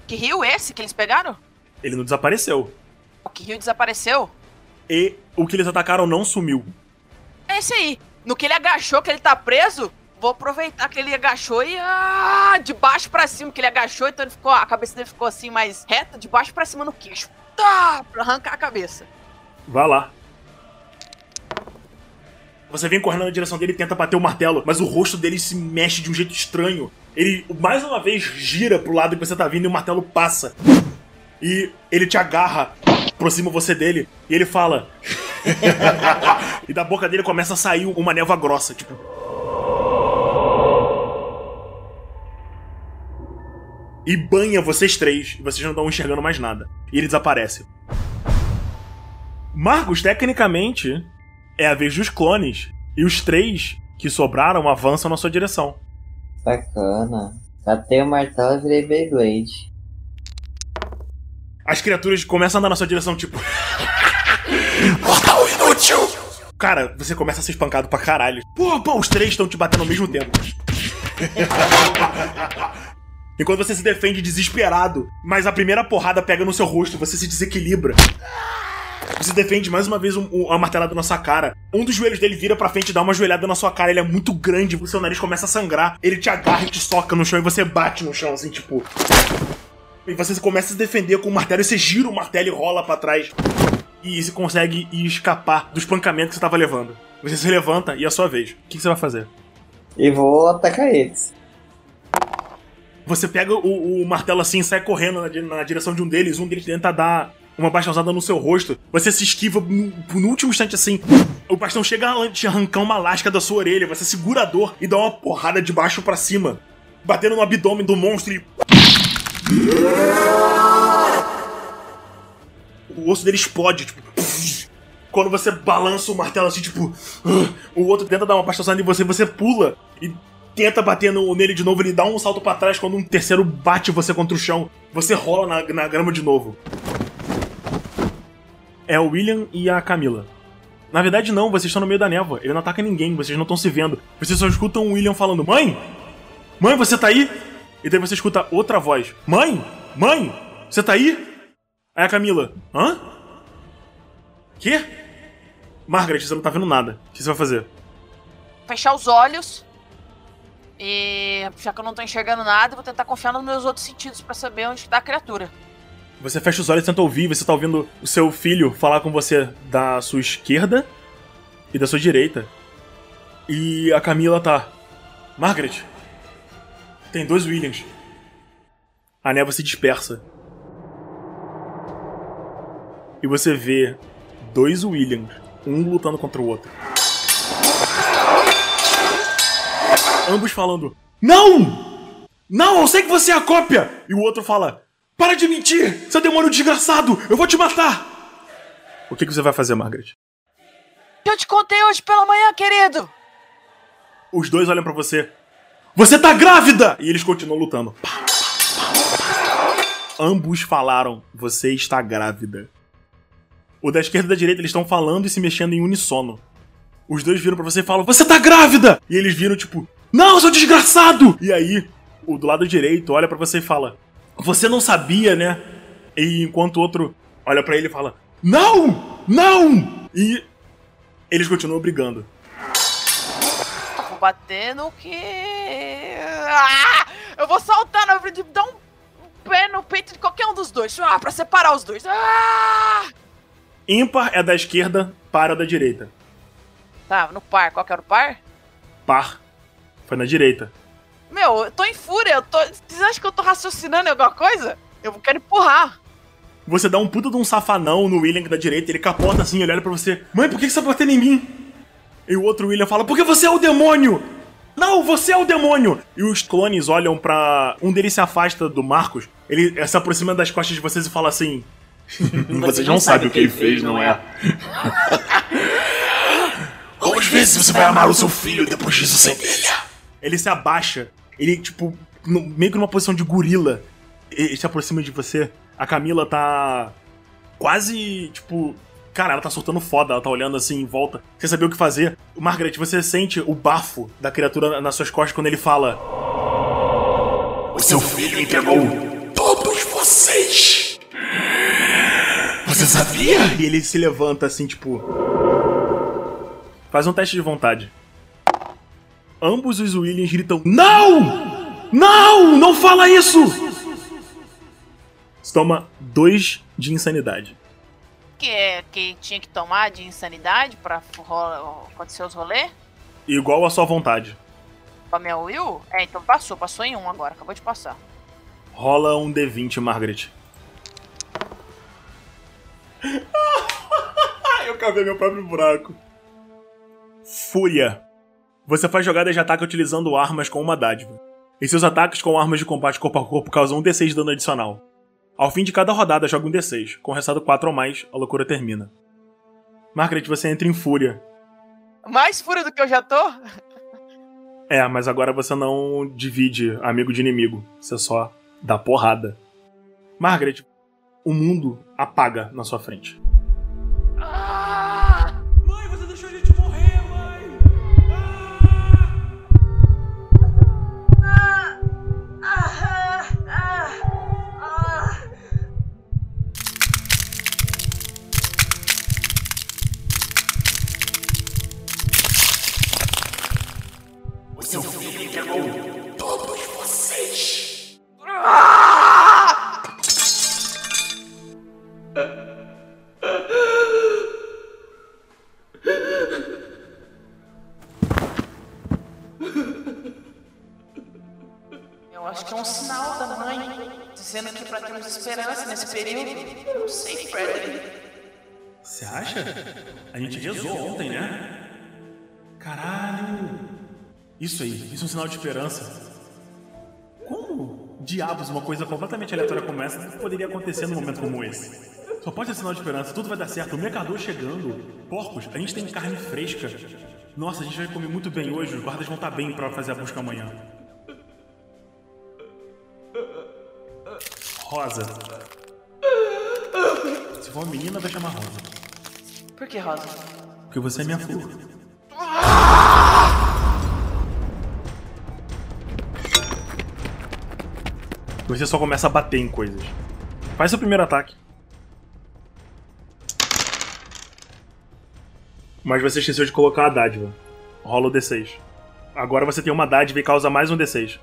Que rio esse que eles pegaram? Ele não desapareceu. O que rio desapareceu? E o que eles atacaram não sumiu. É esse aí. No que ele agachou, que ele tá preso, vou aproveitar que ele agachou e. Ah, de baixo pra cima, que ele agachou, então ele ficou, a cabeça dele ficou assim mais reta, de baixo pra cima no queixo. Tá! Pra arrancar a cabeça. Vá lá. Você vem correndo na direção dele e tenta bater o martelo, mas o rosto dele se mexe de um jeito estranho. Ele, mais uma vez, gira pro lado que você tá vindo e o martelo passa. E ele te agarra, aproxima você dele, e ele fala. e da boca dele começa a sair uma névoa grossa, tipo. E banha vocês três, e vocês não estão enxergando mais nada. E ele desaparece. Margos, tecnicamente, é a vez dos clones. E os três que sobraram avançam na sua direção. Bacana. Catei o martelo e virei Beyblade. As criaturas começam a andar na sua direção, tipo. Mortal inútil! Cara, você começa a ser espancado pra caralho. Pô, pô, os três estão te batendo ao mesmo tempo. Enquanto você se defende desesperado, mas a primeira porrada pega no seu rosto, você se desequilibra. Você defende mais uma vez um, um, uma martelada na sua cara. Um dos joelhos dele vira pra frente e dá uma joelhada na sua cara. Ele é muito grande, o seu nariz começa a sangrar. Ele te agarra e te soca no chão e você bate no chão, assim, tipo. E você começa a se defender com o martelo e você gira o martelo e rola pra trás. E você consegue escapar do espancamento que você tava levando. Você se levanta e é a sua vez. O que você vai fazer? E vou atacar eles. Você pega o, o martelo assim e sai correndo na, na direção de um deles. Um deles tenta dar uma baixãozada no seu rosto. Você se esquiva no, no último instante assim. O bastão chega a te arrancar uma lasca da sua orelha. Você segura a dor e dá uma porrada de baixo pra cima. Batendo no abdômen do monstro e. O osso dele explode, tipo. Quando você balança o martelo assim, tipo. O outro tenta dar uma baixãozada em você, você pula e tenta bater no- nele de novo, ele dá um salto pra trás quando um terceiro bate você contra o chão. Você rola na, na grama de novo. É o William e a Camila. Na verdade, não, vocês estão no meio da névoa. Ele não ataca ninguém, vocês não estão se vendo. Vocês só escutam o William falando: Mãe! Mãe, você tá aí? E daí você escuta outra voz: Mãe! Mãe! Você tá aí? Aí a Camila: Hã? Quê? Margaret, você não tá vendo nada. O que você vai fazer? Fechar os olhos. E já que eu não tô enxergando nada, vou tentar confiar nos meus outros sentidos pra saber onde tá a criatura. Você fecha os olhos e tenta ouvir, você tá ouvindo o seu filho falar com você da sua esquerda e da sua direita. E a Camila tá. Margaret, tem dois Williams. A névoa se dispersa. E você vê dois Williams, um lutando contra o outro. Ambos falando: Não! Não, eu sei que você é a cópia! E o outro fala: Para de mentir! Seu demônio desgraçado! Eu vou te matar! O que, que você vai fazer, Margaret? Eu te contei hoje pela manhã, querido! Os dois olham pra você. Você tá grávida! E eles continuam lutando. Pá, pá, pá. Ambos falaram: Você está grávida. O da esquerda e da direita eles estão falando e se mexendo em unissono. Os dois viram pra você e falam: Você tá grávida! E eles viram tipo: Não, seu desgraçado! E aí, o do lado direito olha pra você e fala: Você não sabia, né? E enquanto o outro olha pra ele e fala: Não! Não! E eles continuam brigando. No que. Ah! Eu vou saltar na frente, dar um pé no peito de qualquer um dos dois. Ah, pra separar os dois. Ah! Ímpar é da esquerda, par é da direita. Tá, no par. Qual que era o par? Par foi na direita. Meu, eu tô em fúria. Eu tô... Vocês acham que eu tô raciocinando em alguma coisa? Eu quero empurrar. Você dá um puta de um safanão no William da direita, ele capota assim, ele olha pra você. Mãe, por que você tá batendo em mim? E o outro William fala, porque você é o demônio! Não, você é o demônio! E os clones olham pra. Um deles se afasta do Marcos, ele se aproxima das costas de vocês e fala assim. Vocês não sabem o que ele fez, não é? Quantas vezes você vai amar o seu filho depois disso sem ele? Ele se abaixa, ele, tipo, no- meio que numa posição de gorila. Ele se aproxima de você. A Camila tá. quase, tipo. Cara, ela tá soltando foda, ela tá olhando assim em volta, sem saber o que fazer. Margaret, você sente o bafo da criatura nas suas costas quando ele fala. O seu filho entregou todos vocês. Você sabia? E ele se levanta assim, tipo. Faz um teste de vontade. Ambos os Williams gritam: Não! Não! Não fala isso! Você toma dois de insanidade. Que, é- que tinha que tomar de insanidade pra acontecer os rolês? Igual a sua vontade. A minha Will? É, então passou. Passou em um agora. Acabou de passar. Rola um D20, Margaret. Eu cavei meu próprio buraco. Fúria. Você faz jogadas de ataque utilizando armas com uma dádiva. E seus ataques com armas de combate corpo a corpo causam um D6 de dano adicional. Ao fim de cada rodada, joga um D6. Com resultado 4 ou mais, a loucura termina. Margaret, você entra em fúria. Mais fúria do que eu já tô? É, mas agora você não divide amigo de inimigo. Você só dá porrada. Margaret, o mundo apaga na sua frente. Isso aí, isso é um sinal de esperança. Como diabos uma coisa completamente aleatória como essa poderia acontecer num momento como esse? Só pode ser sinal de esperança, tudo vai dar certo. O mercador chegando, porcos, a gente tem carne fresca. Nossa, a gente vai comer muito bem hoje, os guardas vão estar bem pra fazer a busca amanhã. Rosa. Se for uma menina, vai chamar Rosa. Por que, Rosa? Porque você é minha flor. Você só começa a bater em coisas. Faz seu primeiro ataque. Mas você esqueceu de colocar a dádiva. Rola o D6. Agora você tem uma dádiva e causa mais um D6.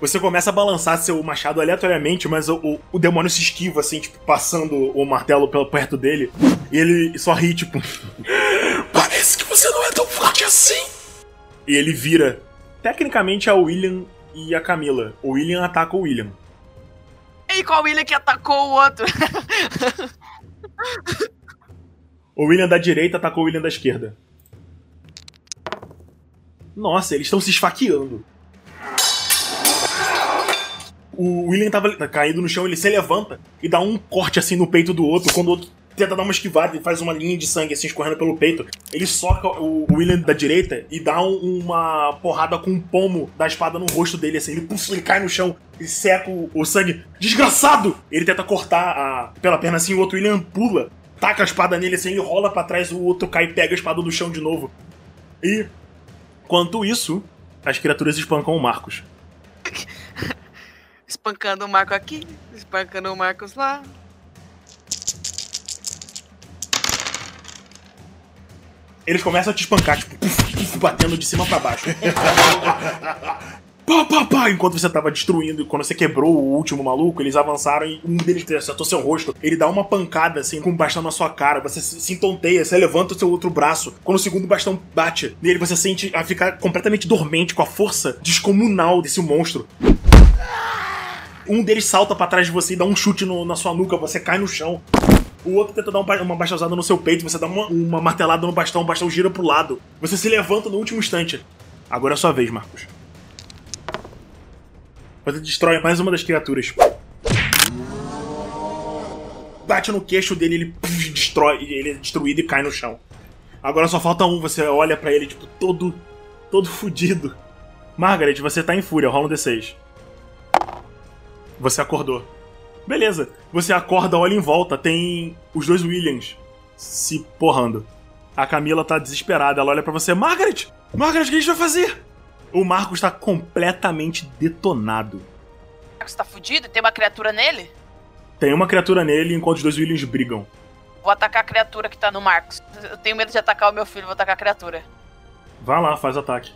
Você começa a balançar seu machado aleatoriamente, mas o, o, o demônio se esquiva, assim, tipo, passando o martelo pelo perto dele. E ele só ri, tipo. Parece que você não é tão forte assim. E ele vira. Tecnicamente o William e a Camila. O William ataca o William. E qual William que atacou o outro? O William da direita atacou o William da esquerda. Nossa, eles estão se esfaqueando. O William tava caído no chão, ele se levanta e dá um corte assim no peito do outro. Quando o outro tenta dar uma esquivada e faz uma linha de sangue assim escorrendo pelo peito, ele soca o William da direita e dá um- uma porrada com um pomo da espada no rosto dele, assim. Ele, puf, ele cai no chão e seca o, o sangue. Desgraçado! Ele tenta cortar a, pela perna assim, o outro William pula, taca a espada nele assim, ele rola pra trás, o outro cai e pega a espada do chão de novo. E, enquanto isso, as criaturas espancam o Marcos. Espancando o Marco aqui, espancando o Marcos lá. Eles começam a te espancar, tipo, puf, puf, batendo de cima pra baixo. Pá, pá, pá, enquanto você tava destruindo, quando você quebrou o último maluco, eles avançaram e um deles acertou seu rosto. Ele dá uma pancada assim com o bastão na sua cara. Você se, entonteia, você levanta o seu outro braço. Quando o segundo bastão bate nele, você sente a ficar completamente dormente com a força descomunal desse monstro. Um deles salta pra trás de você e dá um chute no- na sua nuca, você cai no chão. O outro tenta dar um uma bastãozada no seu peito, você dá uma, uma martelada no bastão, o bastão gira pro lado. Você se levanta no último instante. Agora é sua vez, Marcos. Você destrói mais uma das criaturas. Bate no queixo dele, ele puf, destrói, ele é destruído e cai no chão. Agora só falta um, você olha pra ele, tipo, todo. todo fudido. Margaret, você tá em fúria, rola um D6. Você acordou. Beleza, você acorda, olha em volta, tem os dois Williams se porrando. A Camila tá desesperada, ela olha pra você, Margaret! Margaret, o que a gente vai fazer? O Marcos tá completamente detonado. Marcos tá fudido e tem uma criatura nele? Tem uma criatura nele enquanto os dois Williams brigam. Vou atacar a criatura que tá no Marcos. Eu tenho medo de atacar o meu filho, vou atacar a criatura. Vai lá, faz ataque.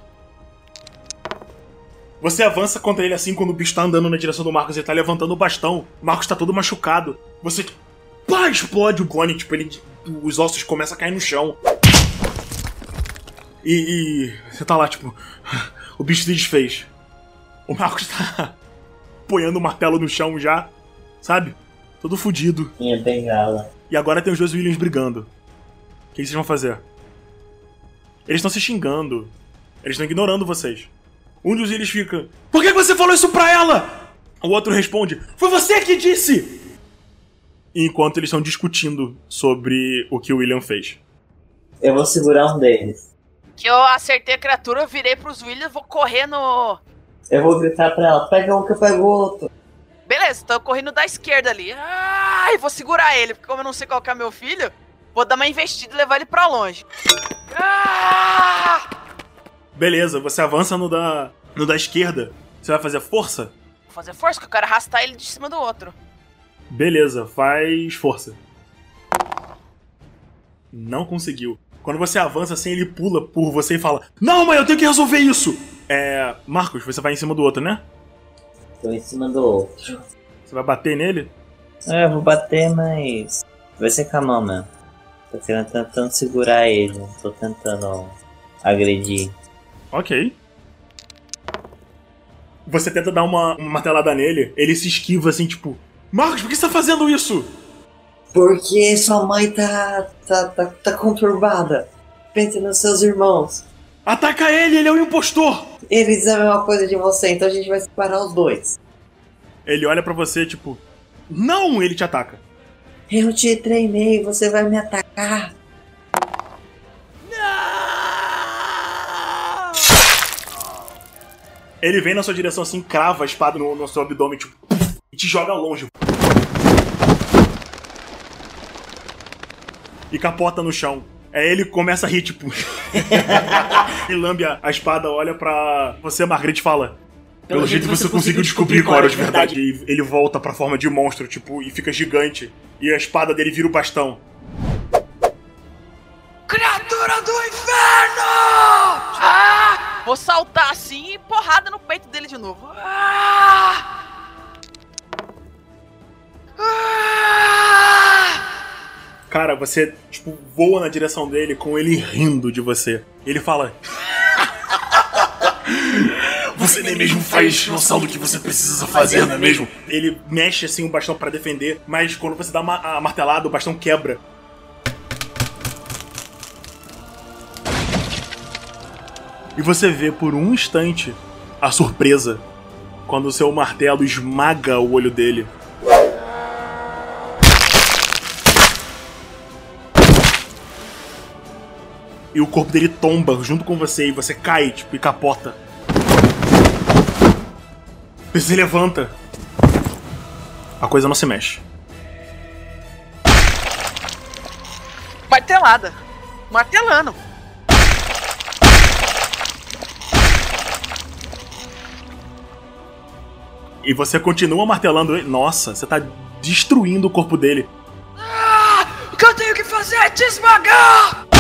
Você avança contra ele assim quando o bicho tá andando na direção do Marcos e tá levantando o bastão. O Marcos tá todo machucado. Você. Pá, explode o clone, tipo, ele. Os ossos começam a cair no chão. E, e você tá lá, tipo. O bicho se desfez. O Marcos tá apoiando o martelo no chão já, sabe? Todo fudido. Minha bengala. E agora tem os dois Williams brigando. O que vocês vão fazer? Eles estão se xingando. Eles estão ignorando vocês. Um dos Williams fica: Por que você falou isso pra ela? O outro responde: Foi você que disse! Enquanto eles estão discutindo sobre o que o William fez. Eu vou segurar um deles. Que eu acertei a criatura, eu virei pros Williams, vou correr no. Eu vou gritar pra ela, pega um que eu pego outro. Beleza, tô correndo da esquerda ali. Ai, vou segurar ele, porque como eu não sei qual que é meu filho, vou dar uma investida e levar ele pra longe. Ah! Beleza, você avança no da, no da esquerda. Você vai fazer força? Vou fazer força, que eu quero arrastar ele de cima do outro. Beleza, faz força. Não conseguiu. Quando você avança assim, ele pula por você e fala: Não, mãe, eu tenho que resolver isso! É. Marcos, você vai em cima do outro, né? Tô em cima do outro. Você vai bater nele? É, eu vou bater, mas. Vai ser com a mão mesmo. Tô tentando segurar ele, não tô tentando agredir. Ok. Você tenta dar uma, uma martelada nele, ele se esquiva assim, tipo: Marcos, por que você tá fazendo isso? Porque sua mãe tá. tá, tá, tá conturbada. Pense nos seus irmãos. Ataca ele, ele é o impostor! Eles dizem a mesma coisa de você, então a gente vai separar os dois. Ele olha pra você, tipo: Não! Ele te ataca. Eu te treinei, você vai me atacar. Ele vem na sua direção assim, crava a espada no, no seu abdômen, tipo, e te joga longe. E capota no chão. Aí ele começa a rir, tipo. e lambe a, a espada, olha pra você, Margaret, e fala. Pelo jeito você conseguiu descobrir qual era de verdade. E ele volta pra forma de monstro, tipo, e fica gigante. E a espada dele vira o bastão. Criatura do inferno! Ah! Vou saltar assim e porrada no peito dele de novo. Ah! Ah! Cara, você, tipo, voa na direção dele com ele rindo de você. Ele fala: Você nem mesmo faz noção do que você precisa fazer, não é mesmo? Ele mexe assim o bastão pra defender, mas quando você dá uma, a martelada, o bastão quebra. E você vê por um instante a surpresa quando o seu martelo esmaga o olho dele. E o corpo dele tomba junto com você e você cai, tipo, e capota. Você se levanta. A coisa não se mexe. Martelada. Martelando. E você continua martelando ele. Nossa, você tá destruindo o corpo dele. Ah! O que eu tenho que fazer é te esmagar!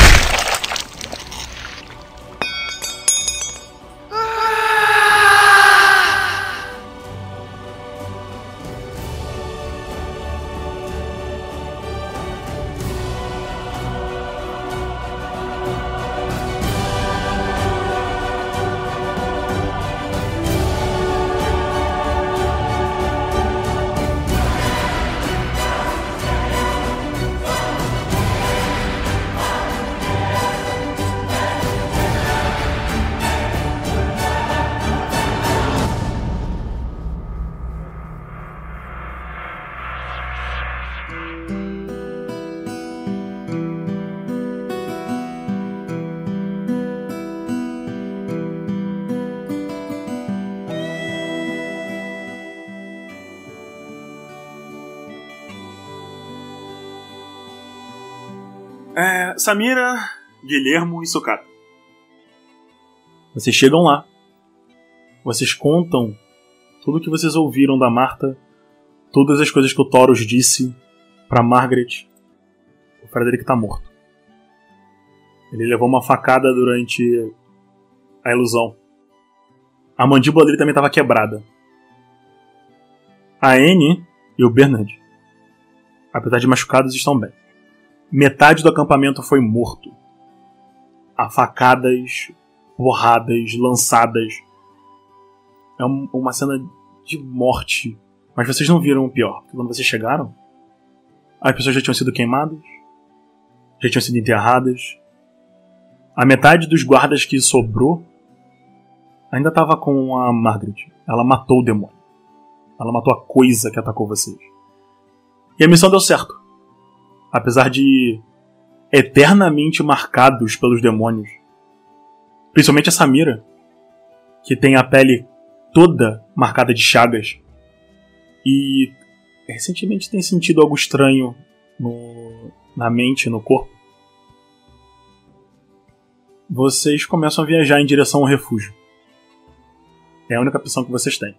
Samira, Guilhermo e Sucata. Vocês chegam lá. Vocês contam tudo o que vocês ouviram da Marta, todas as coisas que o Taurus disse para Margaret. O Frederick tá morto. Ele levou uma facada durante a ilusão. A mandíbula dele também estava quebrada. A Anne e o Bernard, apesar de machucados, estão bem. Metade do acampamento foi morto. A facadas, porradas, lançadas. É um- uma cena de morte. Mas vocês não viram o pior. Porque quando vocês chegaram, as pessoas já tinham sido queimadas, já tinham sido enterradas. A metade dos guardas que sobrou ainda estava com a Margaret. Ela matou o demônio. Ela matou a coisa que atacou vocês. E a missão deu certo. Apesar de eternamente marcados pelos demônios. Principalmente a Samira, que tem a pele toda marcada de chagas. E recentemente tem sentido algo estranho no, na mente, no corpo. Vocês começam a viajar em direção ao refúgio. É a única opção que vocês têm.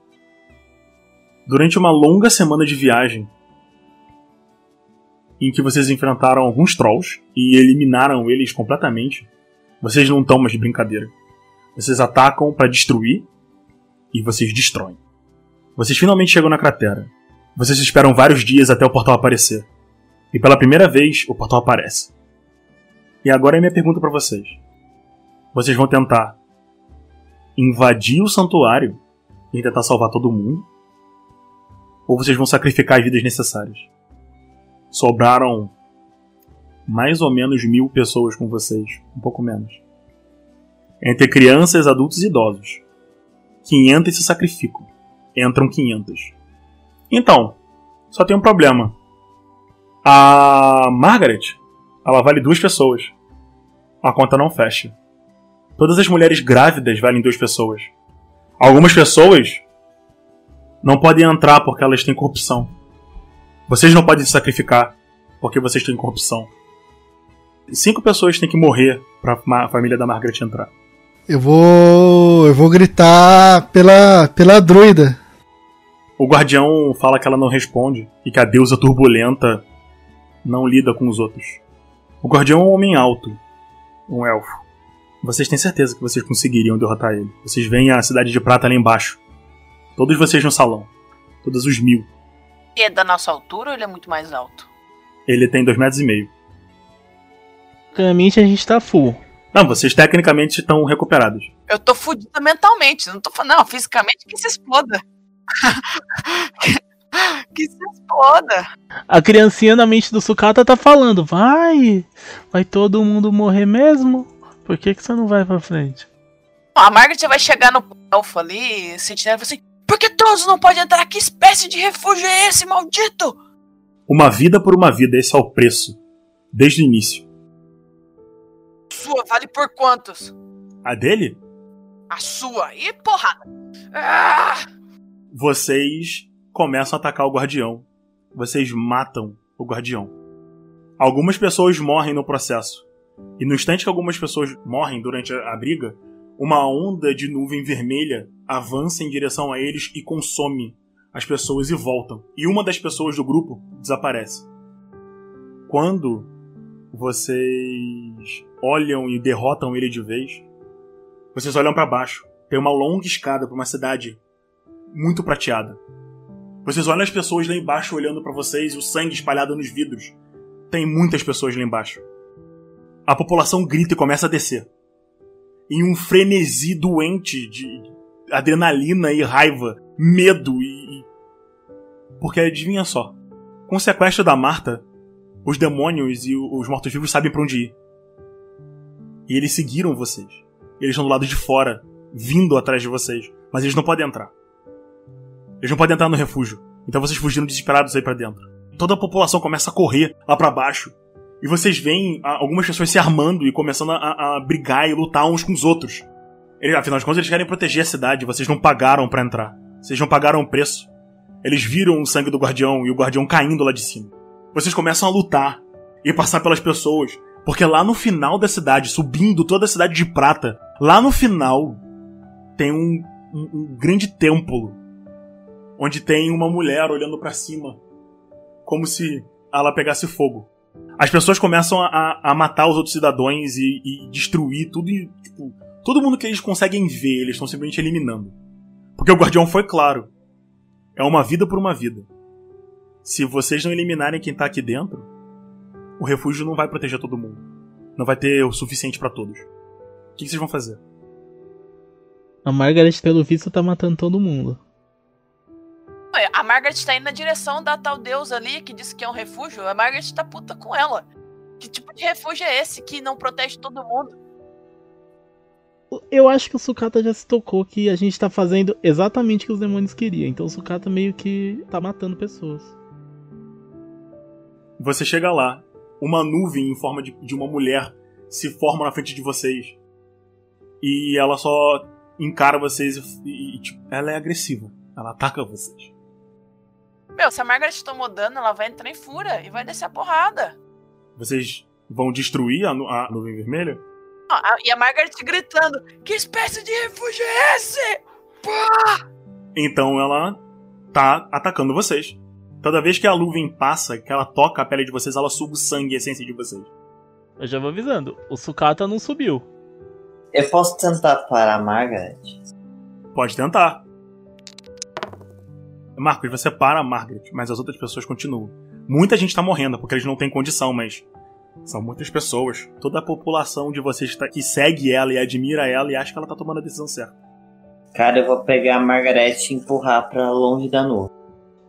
Durante uma longa semana de viagem, em que vocês enfrentaram alguns trolls e eliminaram eles completamente, vocês não estão mais de brincadeira. Vocês atacam para destruir e vocês destroem. Vocês finalmente chegam na cratera. Vocês esperam vários dias até o portal aparecer. E pela primeira vez, o portal aparece. E agora é minha pergunta para vocês. Vocês vão tentar invadir o santuário e tentar salvar todo mundo? Ou vocês vão sacrificar as vidas necessárias? Sobraram mais ou menos mil pessoas com vocês, um pouco menos. Entre crianças, adultos e idosos. 500 se sacrificam. Entram 500. Então, só tem um problema. A Margaret, ela vale duas pessoas. A conta não fecha. Todas as mulheres grávidas valem duas pessoas. Algumas pessoas não podem entrar porque elas têm corrupção. Vocês não podem se sacrificar porque vocês têm corrupção. Cinco pessoas têm que morrer pra ma- família da Margaret entrar. Eu vou. Eu vou gritar pela, pela druida. O guardião fala que ela não responde e que a deusa turbulenta não lida com os outros. O guardião é um homem alto, um elfo. Vocês têm certeza que vocês conseguiriam derrotar ele. Vocês veem a cidade de prata lá embaixo. Todos vocês no salão. Todos os mil. Ele é da nossa altura ou ele é muito mais alto? Ele tem dois metros e meio. Tecnicamente a gente tá full. Não, vocês tecnicamente estão recuperados. Eu tô fudida mentalmente, não tô falando, não, fisicamente que se exploda. que se exploda. A criancinha na mente do Sucata tá falando, vai, vai todo mundo morrer mesmo? Por que, que você não vai pra frente? A Margaret vai chegar no elfo ali, sentinela, e fala assim: Por que todos não podem entrar? Que espécie de refúgio é esse, maldito? Uma vida por uma vida, esse é o preço. Desde o início. Sua vale por quantos? A dele? A sua. E porrada. Ah! vocês começam a atacar o guardião. Vocês matam o guardião. Algumas pessoas morrem no processo. E no instante que algumas pessoas morrem durante a a briga, uma onda de nuvem vermelha avança em direção a eles e consome as pessoas e voltam. E uma das pessoas do grupo desaparece. Quando vocês olham e derrotam ele de vez, vocês olham para baixo. Tem uma longa escada para uma cidade muito prateada. Vocês olham as pessoas lá embaixo olhando pra vocês e o sangue espalhado nos vidros. Tem muitas pessoas lá embaixo. A população grita e começa a descer. Em um frenesi doente de adrenalina e raiva, medo e. Porque adivinha só. Com o sequestro da Marta, os demônios e os mortos-vivos sabem pra onde ir. E eles seguiram vocês. Eles estão do lado de fora, vindo atrás de vocês. Mas eles não podem entrar. Eles não podem entrar no refúgio. Então vocês fugiram desesperados aí pra dentro. Toda a população começa a correr lá pra baixo. E vocês veem ah, algumas pessoas se armando e começando a, a- brigar e lutar uns com os outros. Afinal de contas, eles querem proteger a cidade. Vocês não pagaram pra entrar. Vocês não pagaram o preço. Eles viram o sangue do guardião e o guardião caindo lá de cima. Vocês começam a lutar e passar pelas pessoas. Porque lá no final da cidade, subindo toda a cidade de prata, lá no final tem um, um, um grande templo onde tem uma mulher olhando para cima, como se ela pegasse fogo. As pessoas começam a, a matar os outros cidadãos e, e destruir tudo. E, tipo, todo mundo que eles conseguem ver, eles estão simplesmente eliminando. Porque o guardião foi claro. É uma vida por uma vida. Se vocês não eliminarem quem tá aqui dentro, o refúgio não vai proteger todo mundo. Não vai ter o suficiente para todos. O que, que vocês vão fazer? A Margaret, pelo visto, tá matando todo mundo. A Margaret tá indo na direção da tal deusa ali que disse que é um refúgio. A Margaret tá puta com ela. Que tipo de refúgio é esse que não protege todo mundo? Eu acho que o Sukata já se tocou que a gente tá fazendo exatamente o que os demônios queriam. Então o Sukata meio que tá matando pessoas. Você chega lá, uma nuvem em forma de, de uma mulher se forma na frente de vocês. E ela só encara vocês e, e, tipo, ela é agressiva. Ela ataca vocês. Meu, se a Margaret tomou dano, ela vai entrar em fúria e vai descer a porrada. Vocês vão destruir a, nu- a nuvem vermelha? Ó, a- E a Margaret gritando: Que espécie de refúgio é esse? Então ela tá atacando vocês. Toda vez que a nuvem passa, que ela toca a pele de vocês, ela suga o sangue e a essência de vocês. Eu já vou avisando. O Sukata não subiu. Eu posso tentar parar a Margaret? Pode tentar. Marcos, você para a Margaret, mas as outras pessoas continuam. Muita gente tá morrendo porque eles não têm condição, mas são muitas pessoas. Toda a população de vocês tá- que segue ela e admira ela e acha que ela tá tomando a decisão certa. Cara, eu vou pegar a Margaret e empurrar pra longe da nuvem.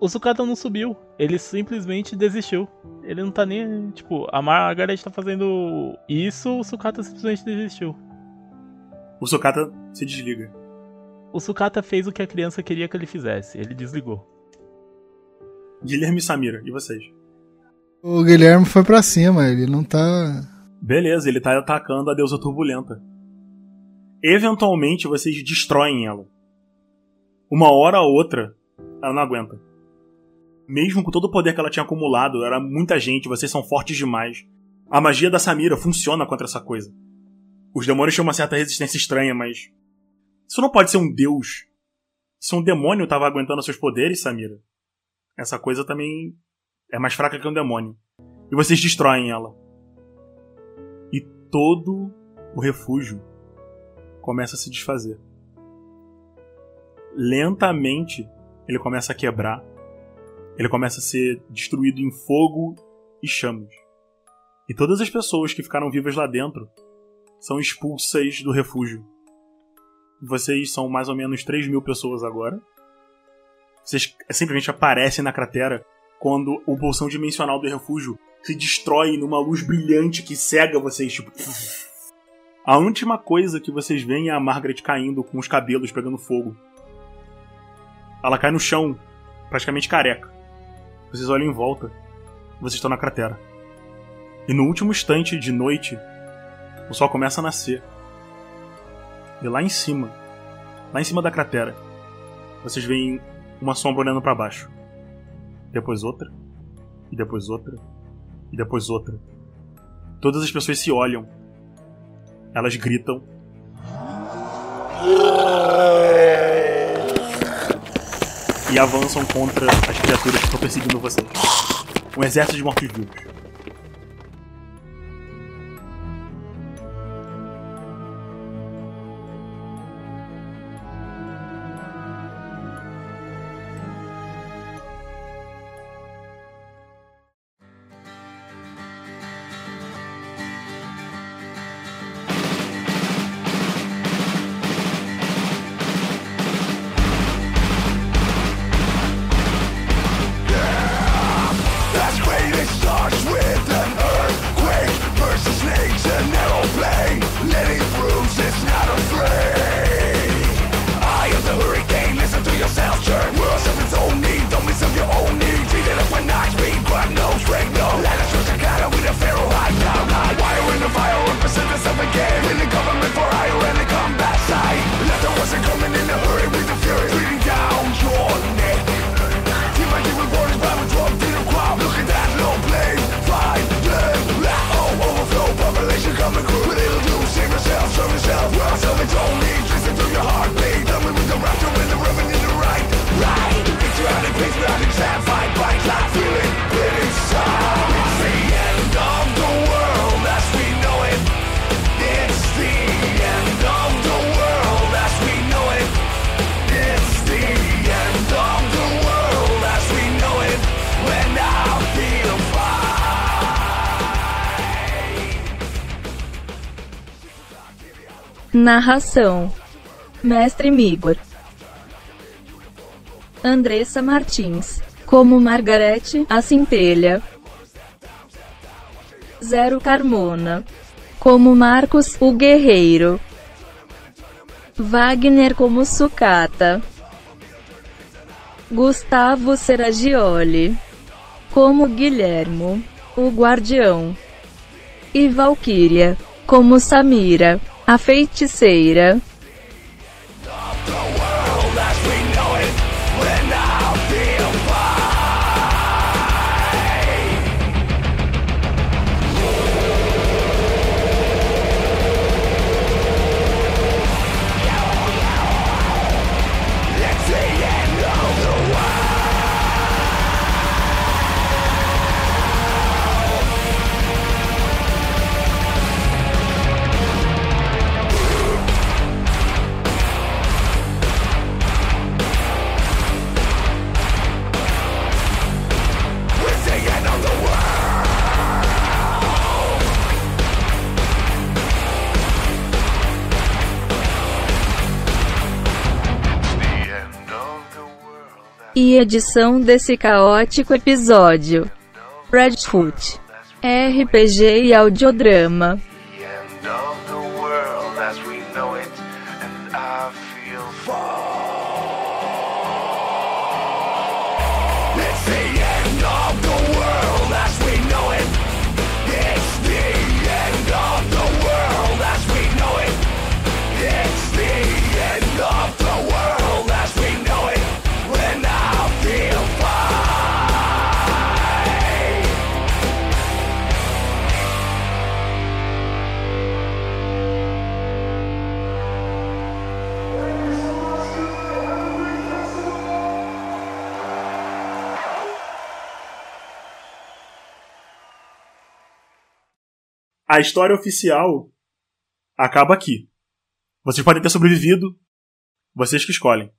O Sukata não subiu. Ele simplesmente desistiu. Ele não tá nem. Tipo, a Margaret tá fazendo isso, o Sukata simplesmente desistiu. O Sokata se desliga. O Sukata fez o que a criança queria que ele fizesse. Ele desligou. Guilherme e Samira, e vocês? O Guilherme foi pra cima, ele não tá. Beleza, ele tá atacando a deusa turbulenta. Eventualmente vocês destroem ela. Uma hora ou outra, ela não aguenta. Mesmo com todo o poder que ela tinha acumulado, era muita gente, vocês são fortes demais. A magia da Samira funciona contra essa coisa. Os demônios tinham uma certa resistência estranha, mas. Isso não pode ser um deus. Se um demônio tava aguentando seus poderes, Samira, essa coisa também é mais fraca que um demônio. E vocês destroem ela. E todo o refúgio começa a se desfazer. Lentamente, ele começa a quebrar. Ele começa a ser destruído em fogo e chamas. E todas as pessoas que ficaram vivas lá dentro são expulsas do refúgio. Vocês são mais ou menos 3 mil pessoas agora. Vocês simplesmente aparecem na cratera quando o bolsão dimensional do refúgio se destrói numa luz brilhante que cega vocês, tipo. A última coisa que vocês veem é a Margaret caindo com os cabelos pegando fogo. Ela cai no chão, praticamente careca. Vocês olham em volta. Vocês estão na cratera. E no último instante de noite, o sol começa a nascer. E lá em cima, lá em cima da cratera, vocês veem uma sombra olhando para baixo. Depois outra, e depois outra, e depois outra. Todas as pessoas se olham. Elas gritam. E avançam contra as criaturas que estão perseguindo vocês. Um exército de mortos-vivos. Narração: Mestre Migor. Andressa Martins, como Margarete a Centelha. Zero Carmona, como Marcos o Guerreiro. Wagner como Sucata. Gustavo Seragioli, como Guilhermo, o Guardião. E Valkyria, como Samira, a Feiticeira. Edição desse caótico episódio. Redfoot. RPG e audiodrama. A história oficial acaba aqui. Vocês podem ter sobrevivido, vocês que escolhem.